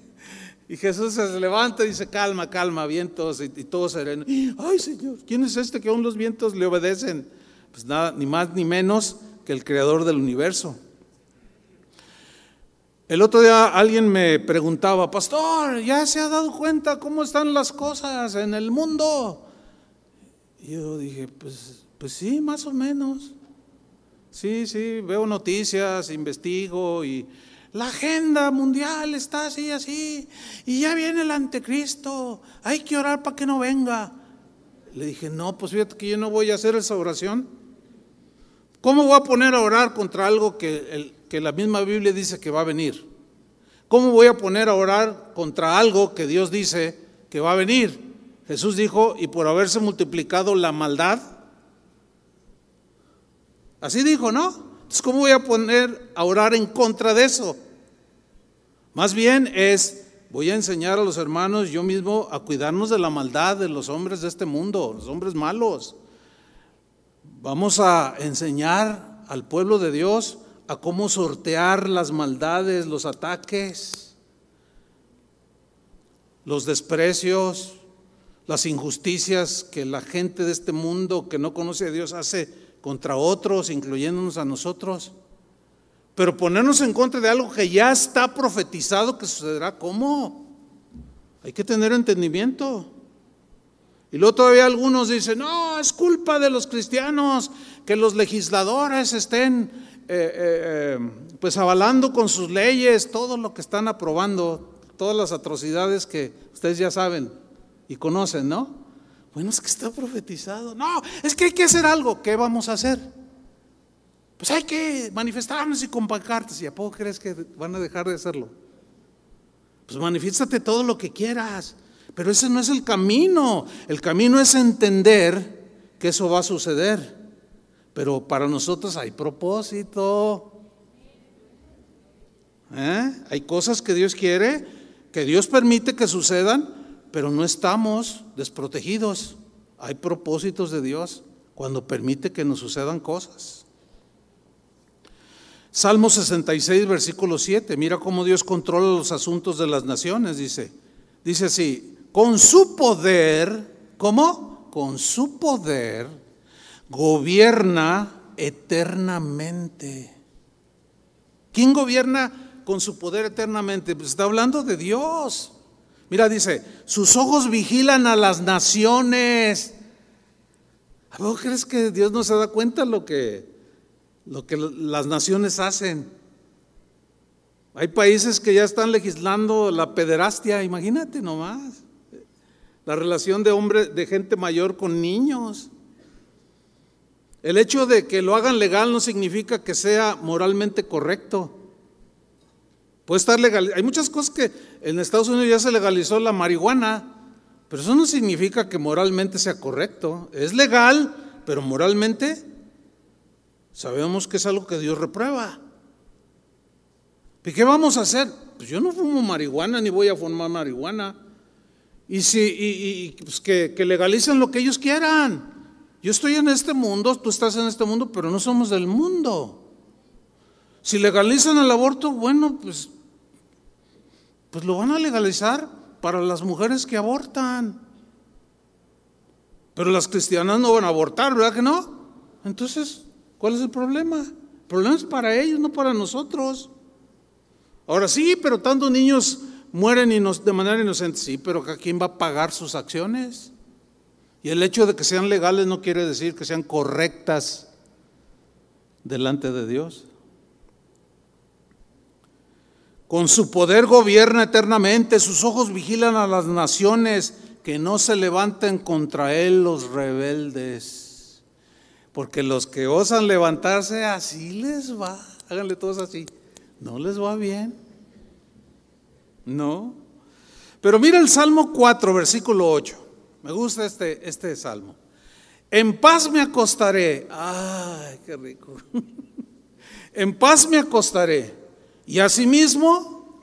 S1: Y Jesús se levanta y dice, calma, calma, vientos, y, y todo sereno. Ay, Señor, ¿quién es este que aún los vientos le obedecen? Pues nada, ni más ni menos que el creador del universo. El otro día alguien me preguntaba, pastor, ¿ya se ha dado cuenta cómo están las cosas en el mundo? Y yo dije, pues, pues sí, más o menos. Sí, sí, veo noticias, investigo y la agenda mundial está así, así, y ya viene el anticristo, hay que orar para que no venga. Le dije, no, pues fíjate que yo no voy a hacer esa oración. ¿Cómo voy a poner a orar contra algo que, que la misma Biblia dice que va a venir? ¿Cómo voy a poner a orar contra algo que Dios dice que va a venir? Jesús dijo, y por haberse multiplicado la maldad. Así dijo, ¿no? Entonces, ¿cómo voy a poner a orar en contra de eso? Más bien es, voy a enseñar a los hermanos yo mismo a cuidarnos de la maldad de los hombres de este mundo, los hombres malos. Vamos a enseñar al pueblo de Dios a cómo sortear las maldades, los ataques, los desprecios, las injusticias que la gente de este mundo que no conoce a Dios hace contra otros, incluyéndonos a nosotros. Pero ponernos en contra de algo que ya está profetizado que sucederá, ¿cómo? Hay que tener entendimiento. Y luego todavía algunos dicen, no, es culpa de los cristianos que los legisladores estén eh, eh, eh, pues avalando con sus leyes todo lo que están aprobando, todas las atrocidades que ustedes ya saben y conocen, ¿no? Bueno, es que está profetizado. No, es que hay que hacer algo. ¿Qué vamos a hacer? Pues hay que manifestarnos y con ¿Y a poco crees que van a dejar de hacerlo? Pues manifiéstate todo lo que quieras. Pero ese no es el camino. El camino es entender que eso va a suceder. Pero para nosotros hay propósito. ¿Eh? Hay cosas que Dios quiere, que Dios permite que sucedan, pero no estamos desprotegidos. Hay propósitos de Dios cuando permite que nos sucedan cosas. Salmo 66, versículo 7. Mira cómo Dios controla los asuntos de las naciones, dice. Dice así, con su poder, ¿cómo? Con su poder gobierna eternamente. ¿Quién gobierna con su poder eternamente? Pues está hablando de Dios. Mira, dice, sus ojos vigilan a las naciones. ¿A crees que Dios no se da cuenta lo que, lo que las naciones hacen? Hay países que ya están legislando la pederastia, imagínate nomás la relación de hombre, de gente mayor con niños. El hecho de que lo hagan legal no significa que sea moralmente correcto. Puede estar legal. Hay muchas cosas que en Estados Unidos ya se legalizó la marihuana, pero eso no significa que moralmente sea correcto. Es legal, pero moralmente sabemos que es algo que Dios reprueba. ¿Y qué vamos a hacer? Pues yo no fumo marihuana ni voy a fumar marihuana. Y, si, y, pues que, que legalicen lo que ellos quieran. Yo estoy en este mundo, tú estás en este mundo, pero no somos del mundo. Si legalizan el aborto, bueno, pues, pues lo van a legalizar para las mujeres que abortan. Pero las cristianas no van a abortar, ¿verdad que no? Entonces, ¿cuál es el problema? El problema es para ellos, no para nosotros. Ahora sí, pero tantos niños mueren de manera inocente, sí, pero ¿quién va a pagar sus acciones? Y el hecho de que sean legales no quiere decir que sean correctas delante de Dios. Con su poder gobierna eternamente, sus ojos vigilan a las naciones que no se levanten contra él los rebeldes. Porque los que osan levantarse así les va, háganle todos así, no les va bien. No. Pero mira el Salmo 4, versículo 8. Me gusta este, este salmo. En paz me acostaré. Ay, qué rico. en paz me acostaré. Y asimismo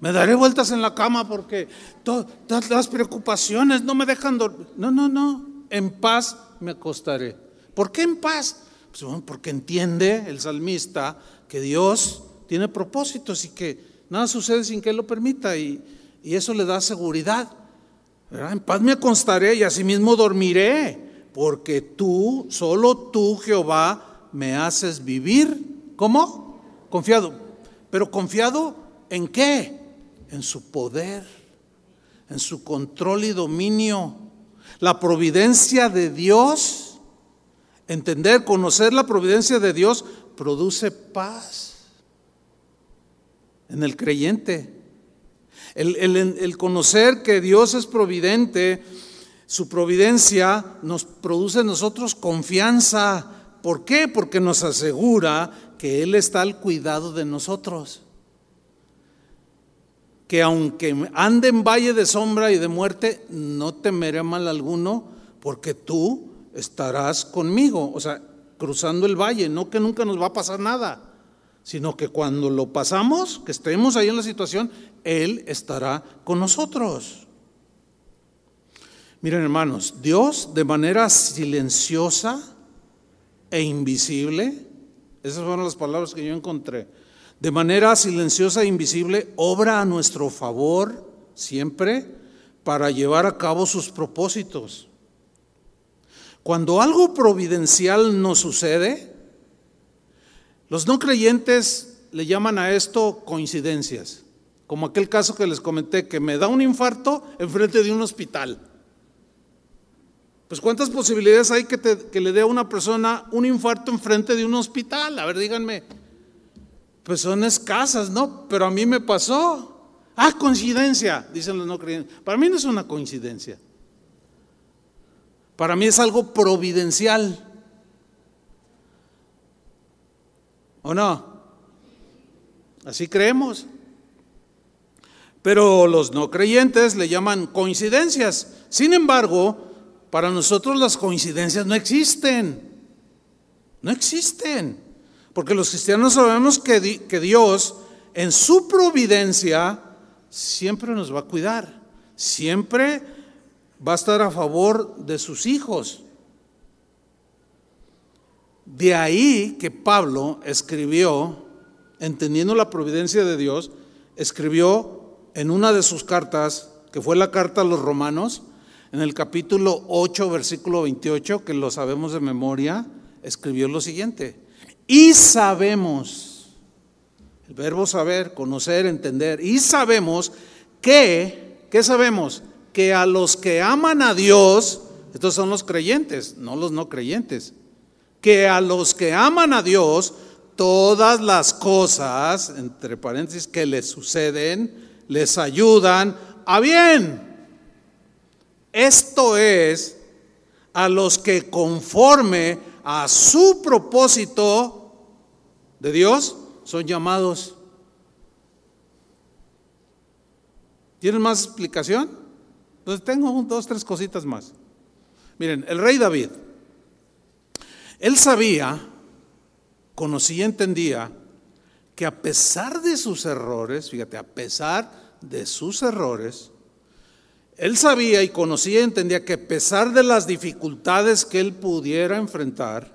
S1: me daré vueltas en la cama porque todas las preocupaciones no me dejan dormir. No, no, no. En paz me acostaré. ¿Por qué en paz? Pues, porque entiende el salmista que Dios tiene propósitos y que Nada sucede sin que Él lo permita y, eso le da seguridad. En paz me acostaré y asimismo dormiré, porque tú, solo tú, Jehová, me haces vivir. ¿Cómo? Confiado. Pero confiado en qué? En su poder, en su control y dominio. La providencia de Dios, entender, conocer la providencia de Dios, produce paz en el creyente. El, conocer que Dios es providente, su providencia nos produce en nosotros confianza. ¿Por qué? Porque nos asegura que Él está al cuidado de nosotros. Que aunque ande en valle de sombra y de muerte, no temeré mal alguno, porque tú estarás conmigo. O sea, cruzando el valle, no que nunca nos va a pasar nada sino que cuando lo pasamos, que estemos ahí en la situación, Él estará con nosotros. Miren hermanos, Dios de manera silenciosa e invisible, esas fueron las palabras que yo encontré, de manera silenciosa e invisible, obra a nuestro favor siempre para llevar a cabo sus propósitos. Cuando algo providencial nos sucede, los no creyentes le llaman a esto coincidencias, como aquel caso que les comenté, que me da un infarto enfrente de un hospital. Pues cuántas posibilidades hay que, que le dé a una persona un infarto enfrente de un hospital. A ver, díganme. Pues son escasas, ¿no? Pero a mí me pasó. Ah, coincidencia, dicen los no creyentes. Para mí no es una coincidencia. Para mí es algo providencial. ¿O no? Así creemos. Pero los no creyentes le llaman coincidencias. Sin embargo, para nosotros las coincidencias no existen. No existen. Porque los cristianos sabemos que, que Dios en su providencia siempre nos va a cuidar. Siempre va a estar a favor de sus hijos. De ahí que Pablo escribió, entendiendo la providencia de Dios, escribió en una de sus cartas, que fue la carta a los romanos, en el capítulo 8, versículo 28, que lo sabemos de memoria, escribió lo siguiente. Y sabemos, el verbo saber, conocer, entender, y sabemos que, ¿qué sabemos? Que a los que aman a Dios, estos son los creyentes, no los no creyentes, que a los que aman a Dios, todas las cosas, entre paréntesis, que les suceden, les ayudan a bien. Esto es a los que conforme a su propósito de Dios son llamados. ¿Tienen más explicación? Entonces tengo dos, tres cositas más. Miren, el rey David, él sabía, conocía y entendía que a pesar de sus errores, fíjate, a pesar de sus errores, él sabía y conocía y entendía que a pesar de las dificultades que él pudiera enfrentar,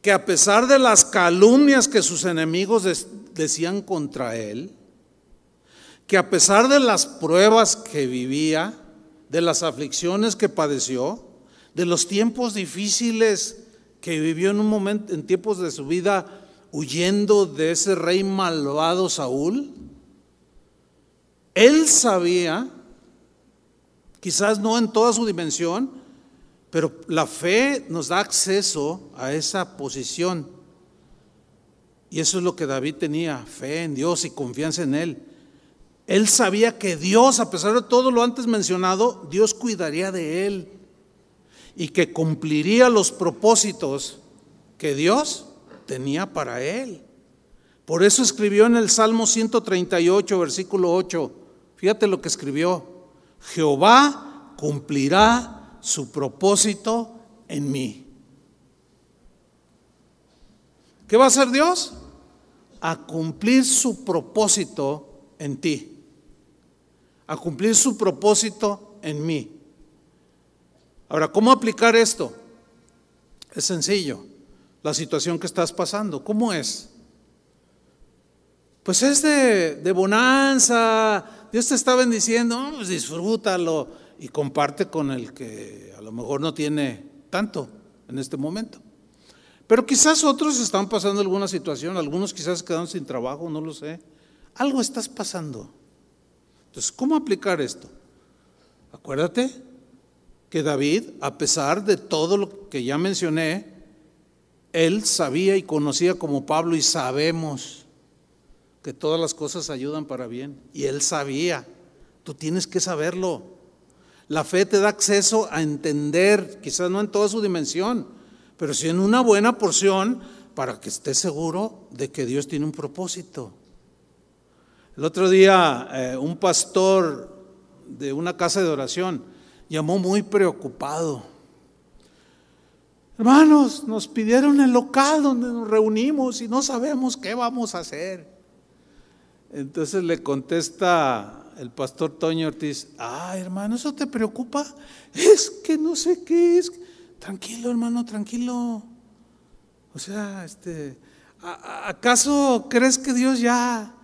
S1: que a pesar de las calumnias que sus enemigos decían contra él, que a pesar de las pruebas que vivía, de las aflicciones que padeció, de los tiempos difíciles que vivió en un momento, en tiempos de su vida, huyendo de ese rey malvado Saúl, él sabía, quizás no en toda su dimensión, pero la fe nos da acceso a esa posición. Y eso es lo que David tenía, fe en Dios y confianza en Él. Él sabía que Dios, a pesar de todo lo antes mencionado, Dios cuidaría de él y que cumpliría los propósitos que Dios tenía para él. Por eso escribió en el Salmo 138, versículo 8, fíjate lo que escribió, Jehová cumplirá su propósito en mí. ¿Qué va a hacer Dios? A cumplir su propósito en ti a cumplir su propósito en mí. Ahora, ¿cómo aplicar esto? Es sencillo. La situación que estás pasando, ¿cómo es? Pues es de, bonanza, Dios te está bendiciendo, pues disfrútalo y comparte con el que a lo mejor no tiene tanto en este momento. Pero quizás otros están pasando alguna situación, algunos quizás quedan sin trabajo, no lo sé. Algo estás pasando. Entonces, ¿cómo aplicar esto? Acuérdate que David, a pesar de todo lo que ya mencioné, él sabía y conocía como Pablo y sabemos que todas las cosas ayudan para bien. Y él sabía, tú tienes que saberlo. La fe te da acceso a entender, quizás no en toda su dimensión, pero sí en una buena porción para que estés seguro de que Dios tiene un propósito. El otro día eh, un pastor de una casa de oración llamó muy preocupado. Hermanos, nos pidieron el local donde nos reunimos y no sabemos qué vamos a hacer. Entonces le contesta el pastor Toño Ortiz, ah, hermano, ¿eso te preocupa? Es que no sé qué es. Tranquilo, hermano, tranquilo. O sea, este, ¿acaso crees que Dios ya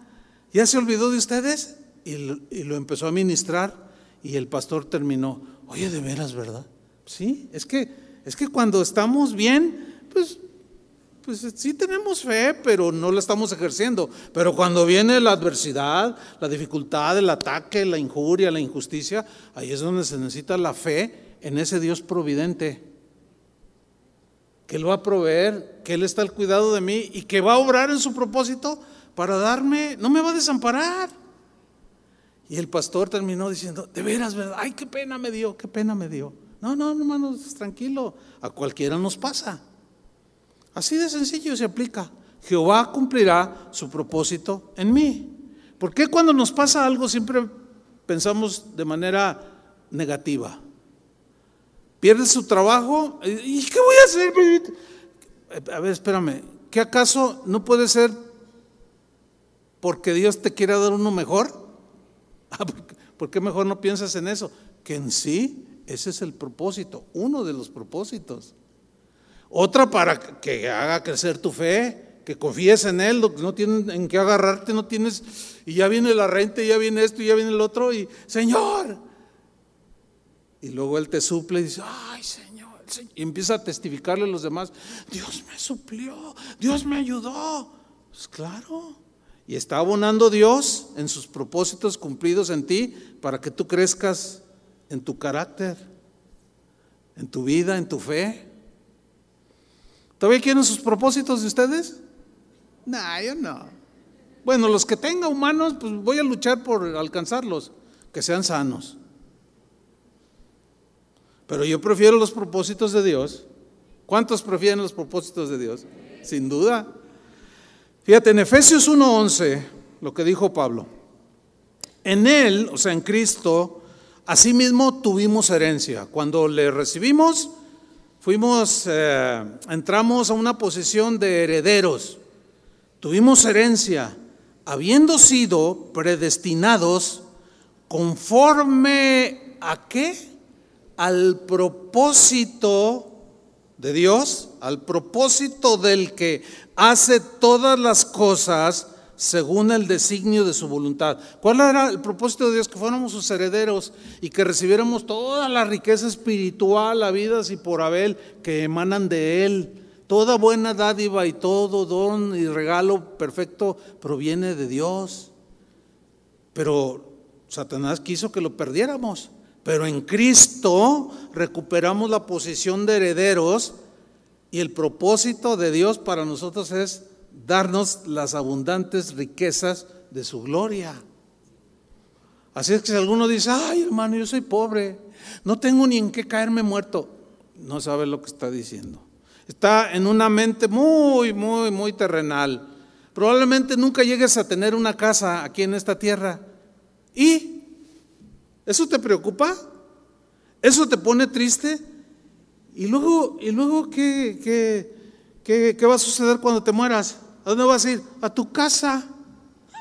S1: ¿Ya se olvidó de ustedes? Y lo, empezó a ministrar y el pastor terminó, oye, de veras, ¿verdad? Sí, es que, es que cuando estamos bien, pues pues sí tenemos fe, pero no la estamos ejerciendo. Pero cuando viene la adversidad, la dificultad, el ataque, la injuria, la injusticia, ahí es donde se necesita la fe en ese Dios providente. Que Él va a proveer, que Él está al cuidado de mí y que va a obrar en su propósito para darme, no me va a desamparar. Y el pastor terminó diciendo, de veras, ¿verdad? Ay, qué pena me dio, qué pena me dio. No, no, hermanos, tranquilo, a cualquiera nos pasa. Así de sencillo se aplica. Jehová cumplirá su propósito en mí. ¿Por qué cuando nos pasa algo siempre pensamos de manera negativa? Pierdes su trabajo, ¿y qué voy a hacer? A ver, espérame, ¿qué acaso no puede ser porque Dios te quiera dar uno mejor? Ah, ¿Por qué mejor no piensas en eso? Que en sí ese es el propósito, uno de los propósitos. Otra para que haga crecer tu fe, que confíes en Él, no tienes en qué agarrarte, no tienes, y ya viene la renta, ya viene esto, y ya viene el otro, y Señor. Y luego Él te suple y dice, ay Señor, y empieza a testificarle a los demás, Dios me suplió, Dios me ayudó. Pues claro, y está abonando Dios en sus propósitos cumplidos en ti para que tú crezcas en tu carácter, en tu vida, en tu fe. ¿Todavía quieren sus propósitos de ustedes? No, yo no. Bueno, los que tenga humanos, pues voy a luchar por alcanzarlos, que sean sanos. Pero yo prefiero los propósitos de Dios. ¿Cuántos prefieren los propósitos de Dios? Sin duda. Fíjate, en Efesios 1:11, lo que dijo Pablo, en Él, o sea, en Cristo, asimismo tuvimos herencia. Cuando le recibimos, fuimos, eh, entramos a una posición de herederos, tuvimos herencia, habiendo sido predestinados conforme a qué? Al propósito de Dios, al propósito del que hace todas las cosas según el designio de su voluntad. ¿Cuál era el propósito de Dios? Que fuéramos sus herederos y que recibiéramos toda la riqueza espiritual, la vida y por Abel que emanan de Él. Toda buena dádiva y todo don y regalo perfecto proviene de Dios. Pero Satanás quiso que lo perdiéramos. Pero en Cristo recuperamos la posición de herederos y el propósito de Dios para nosotros es darnos las abundantes riquezas de su gloria. Así es que si alguno dice, ay hermano, yo soy pobre, no tengo ni en qué caerme muerto, no sabe lo que está diciendo. Está en una mente muy, muy, muy terrenal. Probablemente nunca llegues a tener una casa aquí en esta tierra. ¿Y eso te preocupa? ¿Eso te pone triste? Y luego, y luego ¿qué, qué, qué, va a suceder cuando te mueras? ¿A dónde vas a ir? A tu casa,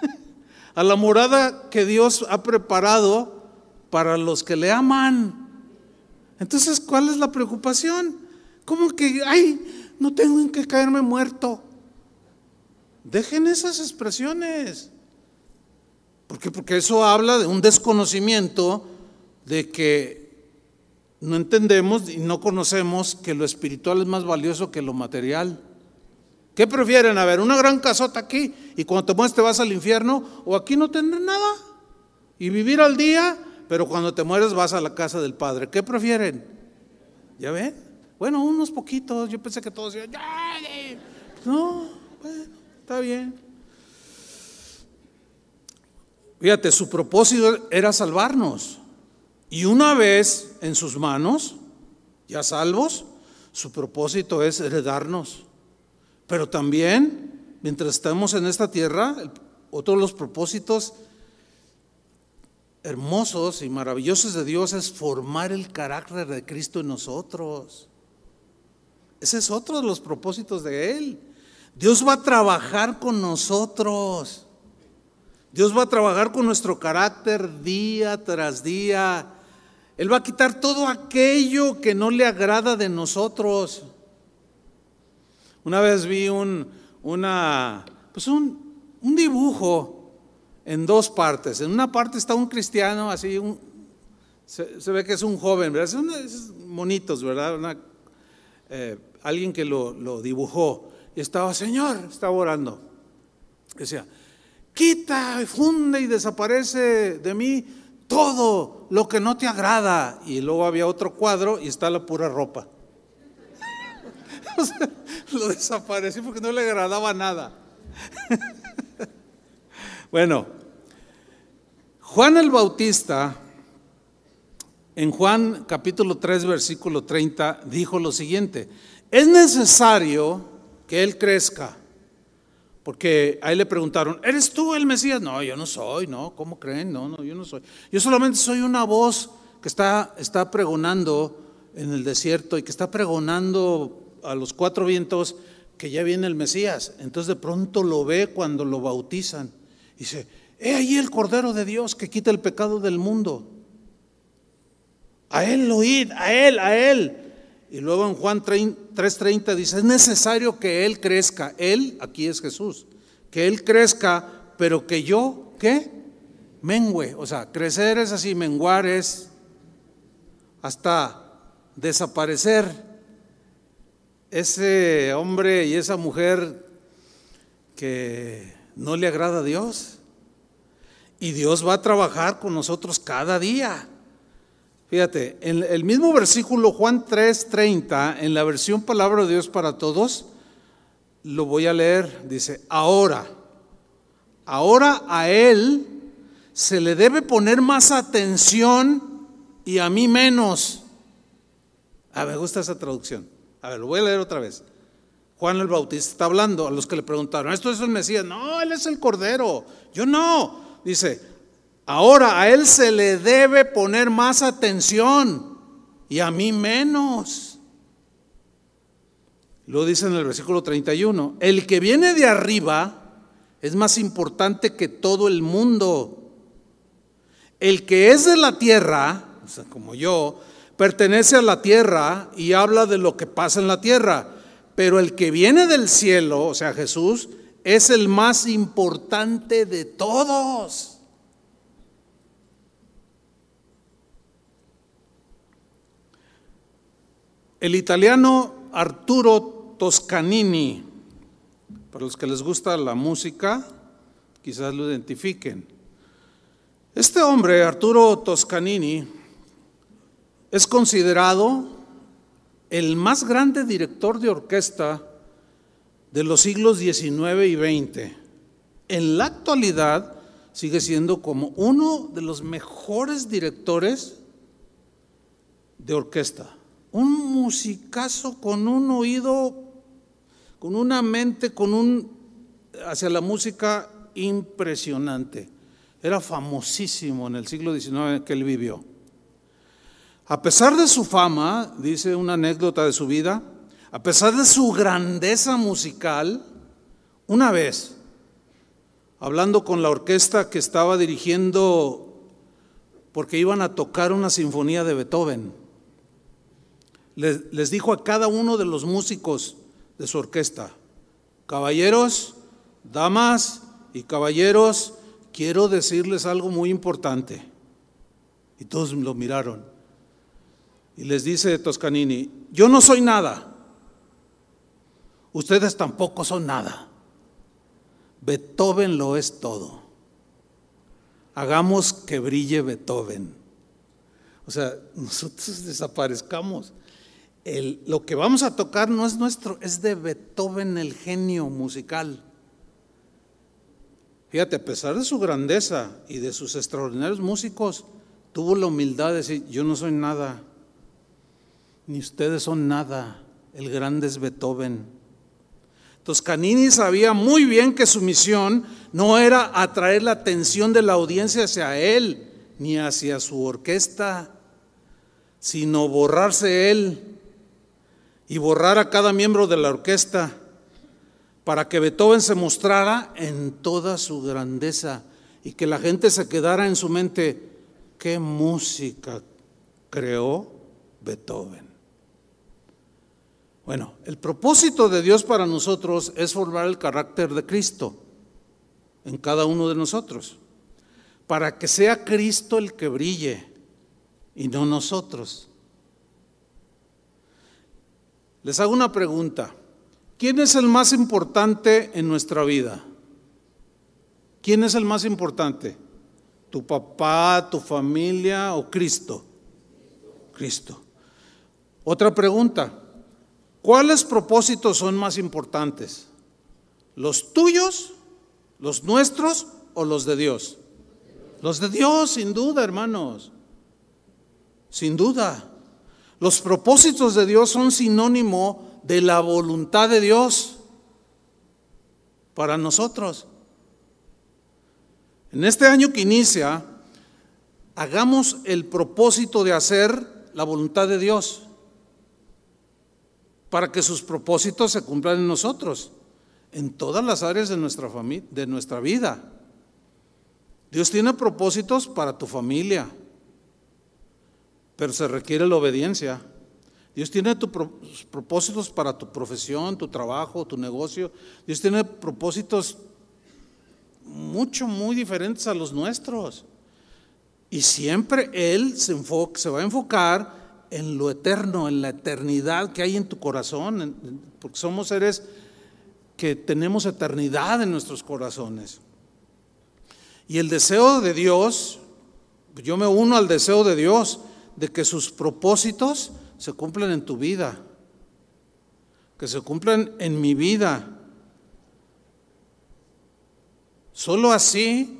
S1: a la morada que Dios ha preparado para los que le aman. Entonces, ¿cuál es la preocupación? ¿Cómo que, ay, no tengo en qué caerme muerto? Dejen esas expresiones. ¿Por qué? Porque eso habla de un desconocimiento de que no entendemos y no conocemos que lo espiritual es más valioso que lo material. ¿Qué prefieren? A ver, una gran casota aquí y cuando te mueres te vas al infierno o aquí no tener nada y vivir al día, pero cuando te mueres vas a la casa del Padre. ¿Qué prefieren? ¿Ya ven? Bueno, unos poquitos. Yo pensé que todos iban, no, bueno, está bien. Fíjate, su propósito era salvarnos. Y una vez en sus manos, ya salvos, su propósito es heredarnos. Pero también, mientras estamos en esta tierra, otro de los propósitos hermosos y maravillosos de Dios es formar el carácter de Cristo en nosotros. Ese es otro de los propósitos de Él. Dios va a trabajar con nosotros. Dios va a trabajar con nuestro carácter día tras día. Él va a quitar todo aquello que no le agrada de nosotros. Una vez vi un, una, pues un, dibujo en dos partes. En una parte está un cristiano, así, un, se, ve que es un joven, ¿verdad? Son monitos, ¿verdad? Eh, alguien que lo, lo, dibujó. y estaba, Señor, estaba orando. Decía, quita, funde y desaparece de mí todo lo que no te agrada. Y luego había otro cuadro y está la pura ropa. lo desapareció porque no le agradaba nada. bueno, Juan el Bautista, en Juan capítulo 3, versículo 30, dijo lo siguiente, es necesario que Él crezca. Porque ahí le preguntaron, ¿eres tú el Mesías? No, yo no soy, no, ¿cómo creen? No, no, yo no soy. Yo solamente soy una voz que está, está pregonando en el desierto y que está pregonando a los cuatro vientos que ya viene el Mesías. Entonces de pronto lo ve cuando lo bautizan. Y dice, he ahí el Cordero de Dios que quita el pecado del mundo. A Él oíd, a Él, a Él. Y luego en Juan 3:30 dice, es necesario que Él crezca. Él, aquí es Jesús, que Él crezca, pero que yo, ¿qué? Mengüe. O sea, crecer es así, menguar es hasta desaparecer ese hombre y esa mujer que no le agrada a Dios. Y Dios va a trabajar con nosotros cada día. Fíjate, en el mismo versículo Juan 3:30, en la versión Palabra de Dios para Todos, lo voy a leer, dice, ahora, ahora a Él se le debe poner más atención y a mí menos. Ah, me gusta esa traducción. A ver, lo voy a leer otra vez. Juan el Bautista está hablando a los que le preguntaron, ¿esto es el Mesías? No, él es el Cordero. Yo no. Dice, ahora a él se le debe poner más atención y a mí menos. Lo dice en el versículo 31, el que viene de arriba es más importante que todo el mundo. El que es de la tierra, o sea, como yo, pertenece a la tierra y habla de lo que pasa en la tierra. Pero el que viene del cielo, o sea, Jesús, es el más importante de todos. El italiano Arturo Toscanini, para los que les gusta la música, quizás lo identifiquen. Este hombre, Arturo Toscanini, es considerado el más grande director de orquesta de los siglos XIX y XX. En la actualidad sigue siendo como uno de los mejores directores de orquesta. Un musicazo con un oído, con una mente, con un hacia la música impresionante. Era famosísimo en el siglo XIX que él vivió. A pesar de su fama, dice una anécdota de su vida, a pesar de su grandeza musical, una vez, hablando con la orquesta que estaba dirigiendo, porque iban a tocar una sinfonía de Beethoven, les, dijo a cada uno de los músicos de su orquesta, caballeros, damas y caballeros, quiero decirles algo muy importante. Y todos lo miraron. Y les dice Toscanini, yo no soy nada, ustedes tampoco son nada. Beethoven lo es todo. Hagamos que brille Beethoven. O sea, nosotros desaparezcamos. El, lo que vamos a tocar no es nuestro, es de Beethoven el genio musical. Fíjate, a pesar de su grandeza y de sus extraordinarios músicos, tuvo la humildad de decir, yo no soy nada, ni ustedes son nada, el grande es Beethoven. Toscanini sabía muy bien que su misión no era atraer la atención de la audiencia hacia él, ni hacia su orquesta, sino borrarse él y borrar a cada miembro de la orquesta para que Beethoven se mostrara en toda su grandeza y que la gente se quedara en su mente, ¿qué música creó Beethoven? Bueno, el propósito de Dios para nosotros es formar el carácter de Cristo en cada uno de nosotros, para que sea Cristo el que brille y no nosotros. Les hago una pregunta. ¿Quién es el más importante en nuestra vida? ¿Quién es el más importante? ¿Tu papá, tu familia o Cristo? Cristo. Otra pregunta. ¿Cuáles propósitos son más importantes? ¿Los tuyos, los nuestros o los de Dios? Los de Dios, sin duda, hermanos. Sin duda. Los propósitos de Dios son sinónimo de la voluntad de Dios para nosotros. En este año que inicia, hagamos el propósito de hacer la voluntad de Dios para que sus propósitos se cumplan en nosotros, en todas las áreas de nuestra, de nuestra vida. Dios tiene propósitos para tu familia, pero se requiere la obediencia. Dios tiene propósitos para tu profesión, tu trabajo, tu negocio. Dios tiene propósitos mucho, muy diferentes a los nuestros. Y siempre Él se, se va a enfocar en lo eterno, en la eternidad que hay en tu corazón, porque somos seres que tenemos eternidad en nuestros corazones. Y el deseo de Dios, yo me uno al deseo de Dios de que sus propósitos se cumplan en tu vida, que se cumplan en mi vida. Solo así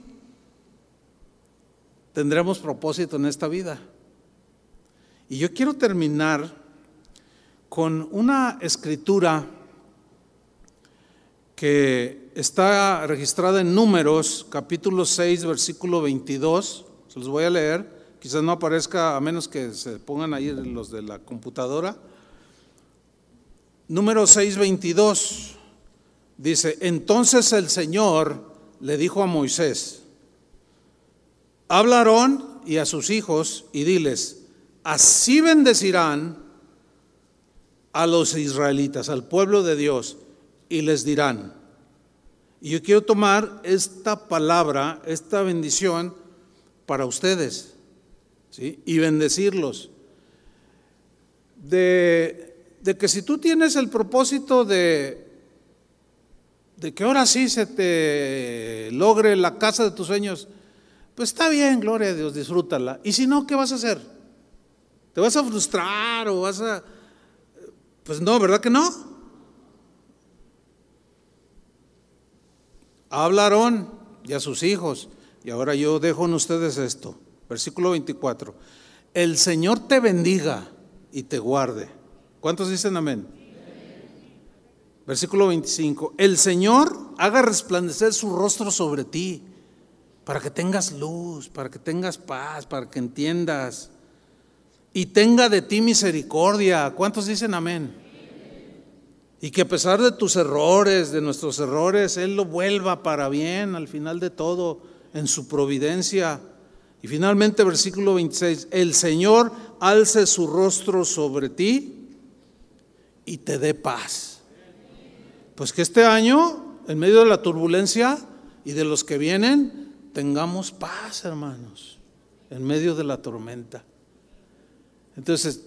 S1: tendremos propósito en esta vida. Y yo quiero terminar con una escritura que está registrada en Números, capítulo 6, versículo 22. Se los voy a leer. Quizás no aparezca a menos que se pongan ahí los de la computadora. Número 6, 22. Dice, entonces el Señor le dijo a Moisés, habla a Aarón y a sus hijos y diles, Así bendecirán a los israelitas, al pueblo de Dios, y les dirán. Y yo quiero tomar esta palabra, esta bendición para ustedes, Y bendecirlos. De, de que si tú tienes el propósito de, de que ahora sí se te logre la casa de tus sueños, pues está bien, gloria a Dios, disfrútala. Y si no, ¿qué vas a hacer? ¿Te vas a frustrar o vas a... Pues no, ¿verdad que no? Hablaron y a sus hijos. Y ahora yo dejo en ustedes esto. Versículo 24. El Señor te bendiga y te guarde. ¿Cuántos dicen amén? Versículo 25. El Señor haga resplandecer su rostro sobre ti para que tengas luz, para que tengas paz, para que entiendas y tenga de ti misericordia. ¿Cuántos dicen amén? Y que a pesar de tus errores, de nuestros errores, Él lo vuelva para bien al final de todo, en su providencia. Y finalmente versículo 26, el Señor alce su rostro sobre ti y te dé paz. Pues que este año, en medio de la turbulencia y de los que vienen, tengamos paz, hermanos, en medio de la tormenta. Entonces,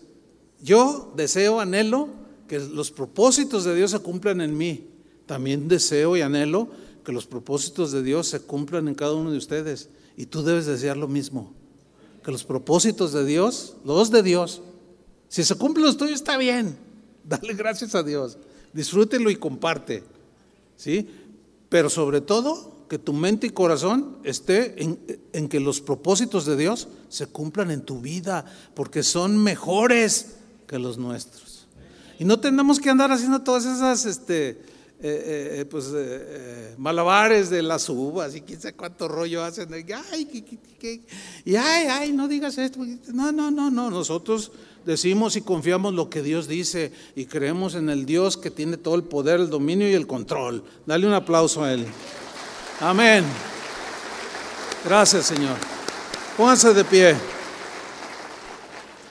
S1: yo deseo, anhelo que los propósitos de Dios se cumplan en mí. También deseo y anhelo que los propósitos de Dios se cumplan en cada uno de ustedes. Y tú debes desear lo mismo. Que los propósitos de Dios, los de Dios, si se cumplen los tuyos, está bien. Dale gracias a Dios. Disfrútelo y comparte. ¿Sí? Pero sobre todo, que tu mente y corazón esté en, que los propósitos de Dios se cumplan en tu vida, porque son mejores que los nuestros. Y no tenemos que andar haciendo todas esas este, eh, eh, eh, pues, malabares de las uvas y quién sabe cuánto rollo hacen. y ay, ay, no digas esto. No, no, no, no. Nosotros decimos y confiamos lo que Dios dice y creemos en el Dios que tiene todo el poder, el dominio y el control. Dale un aplauso a Él. Amén. Gracias, Señor. Pónganse de pie.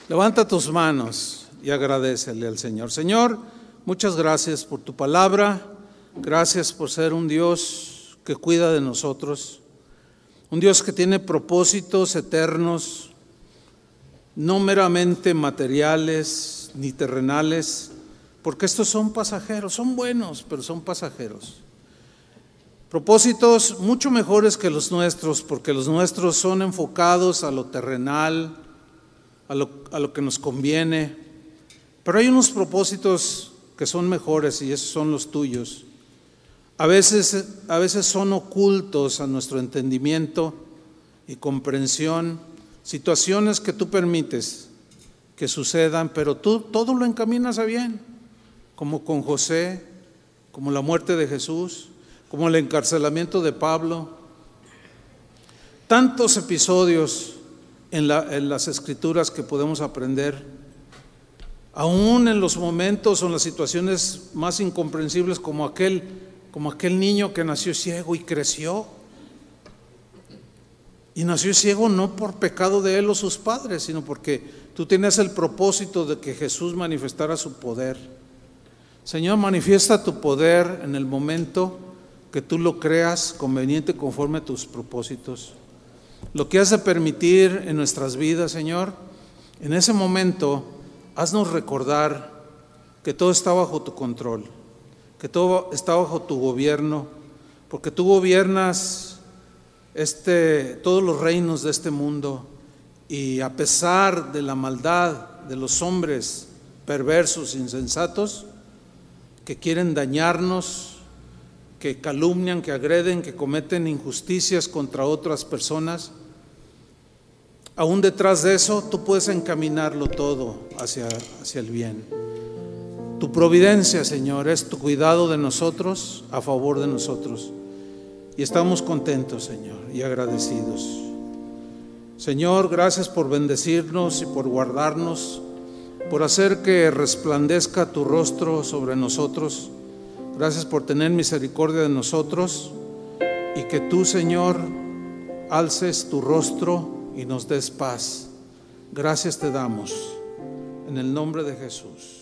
S1: Levanta tus manos y agradecele al Señor. Señor, muchas gracias por tu palabra. Gracias por ser un Dios que cuida de nosotros. Un Dios que tiene propósitos eternos, no meramente materiales ni terrenales, porque estos son pasajeros, son buenos, pero son pasajeros. Propósitos mucho mejores que los nuestros, porque los nuestros son enfocados a lo terrenal, a lo, a lo que nos conviene, pero hay unos propósitos que son mejores y esos son los tuyos. A veces, a veces son ocultos a nuestro entendimiento y comprensión, situaciones que tú permites que sucedan, pero tú todo lo encaminas a bien, como con José, como la muerte de Jesús, como el encarcelamiento de Pablo. Tantos episodios en, en las escrituras que podemos aprender, aún en los momentos o en las situaciones más incomprensibles como aquel como aquel niño que nació ciego y creció. Y nació ciego no por pecado de él o sus padres, sino porque tú tenías el propósito de que Jesús manifestara su poder. Señor, manifiesta tu poder en el momento que tú lo creas conveniente conforme a tus propósitos. Lo que has de permitir en nuestras vidas, Señor, en ese momento, haznos recordar que todo está bajo tu control que todo está bajo tu gobierno, porque tú gobiernas este, todos los reinos de este mundo y a pesar de la maldad de los hombres perversos, insensatos, que quieren dañarnos, que calumnian, que agreden, que cometen injusticias contra otras personas, aún detrás de eso tú puedes encaminarlo todo hacia, hacia el bien. Tu providencia, Señor, es tu cuidado de nosotros, a favor de nosotros. Y estamos contentos, Señor, y agradecidos. Señor, gracias por bendecirnos y por guardarnos, por hacer que resplandezca tu rostro sobre nosotros. Gracias por tener misericordia de nosotros y que tú, Señor, alces tu rostro y nos des paz. Gracias te damos en el nombre de Jesús.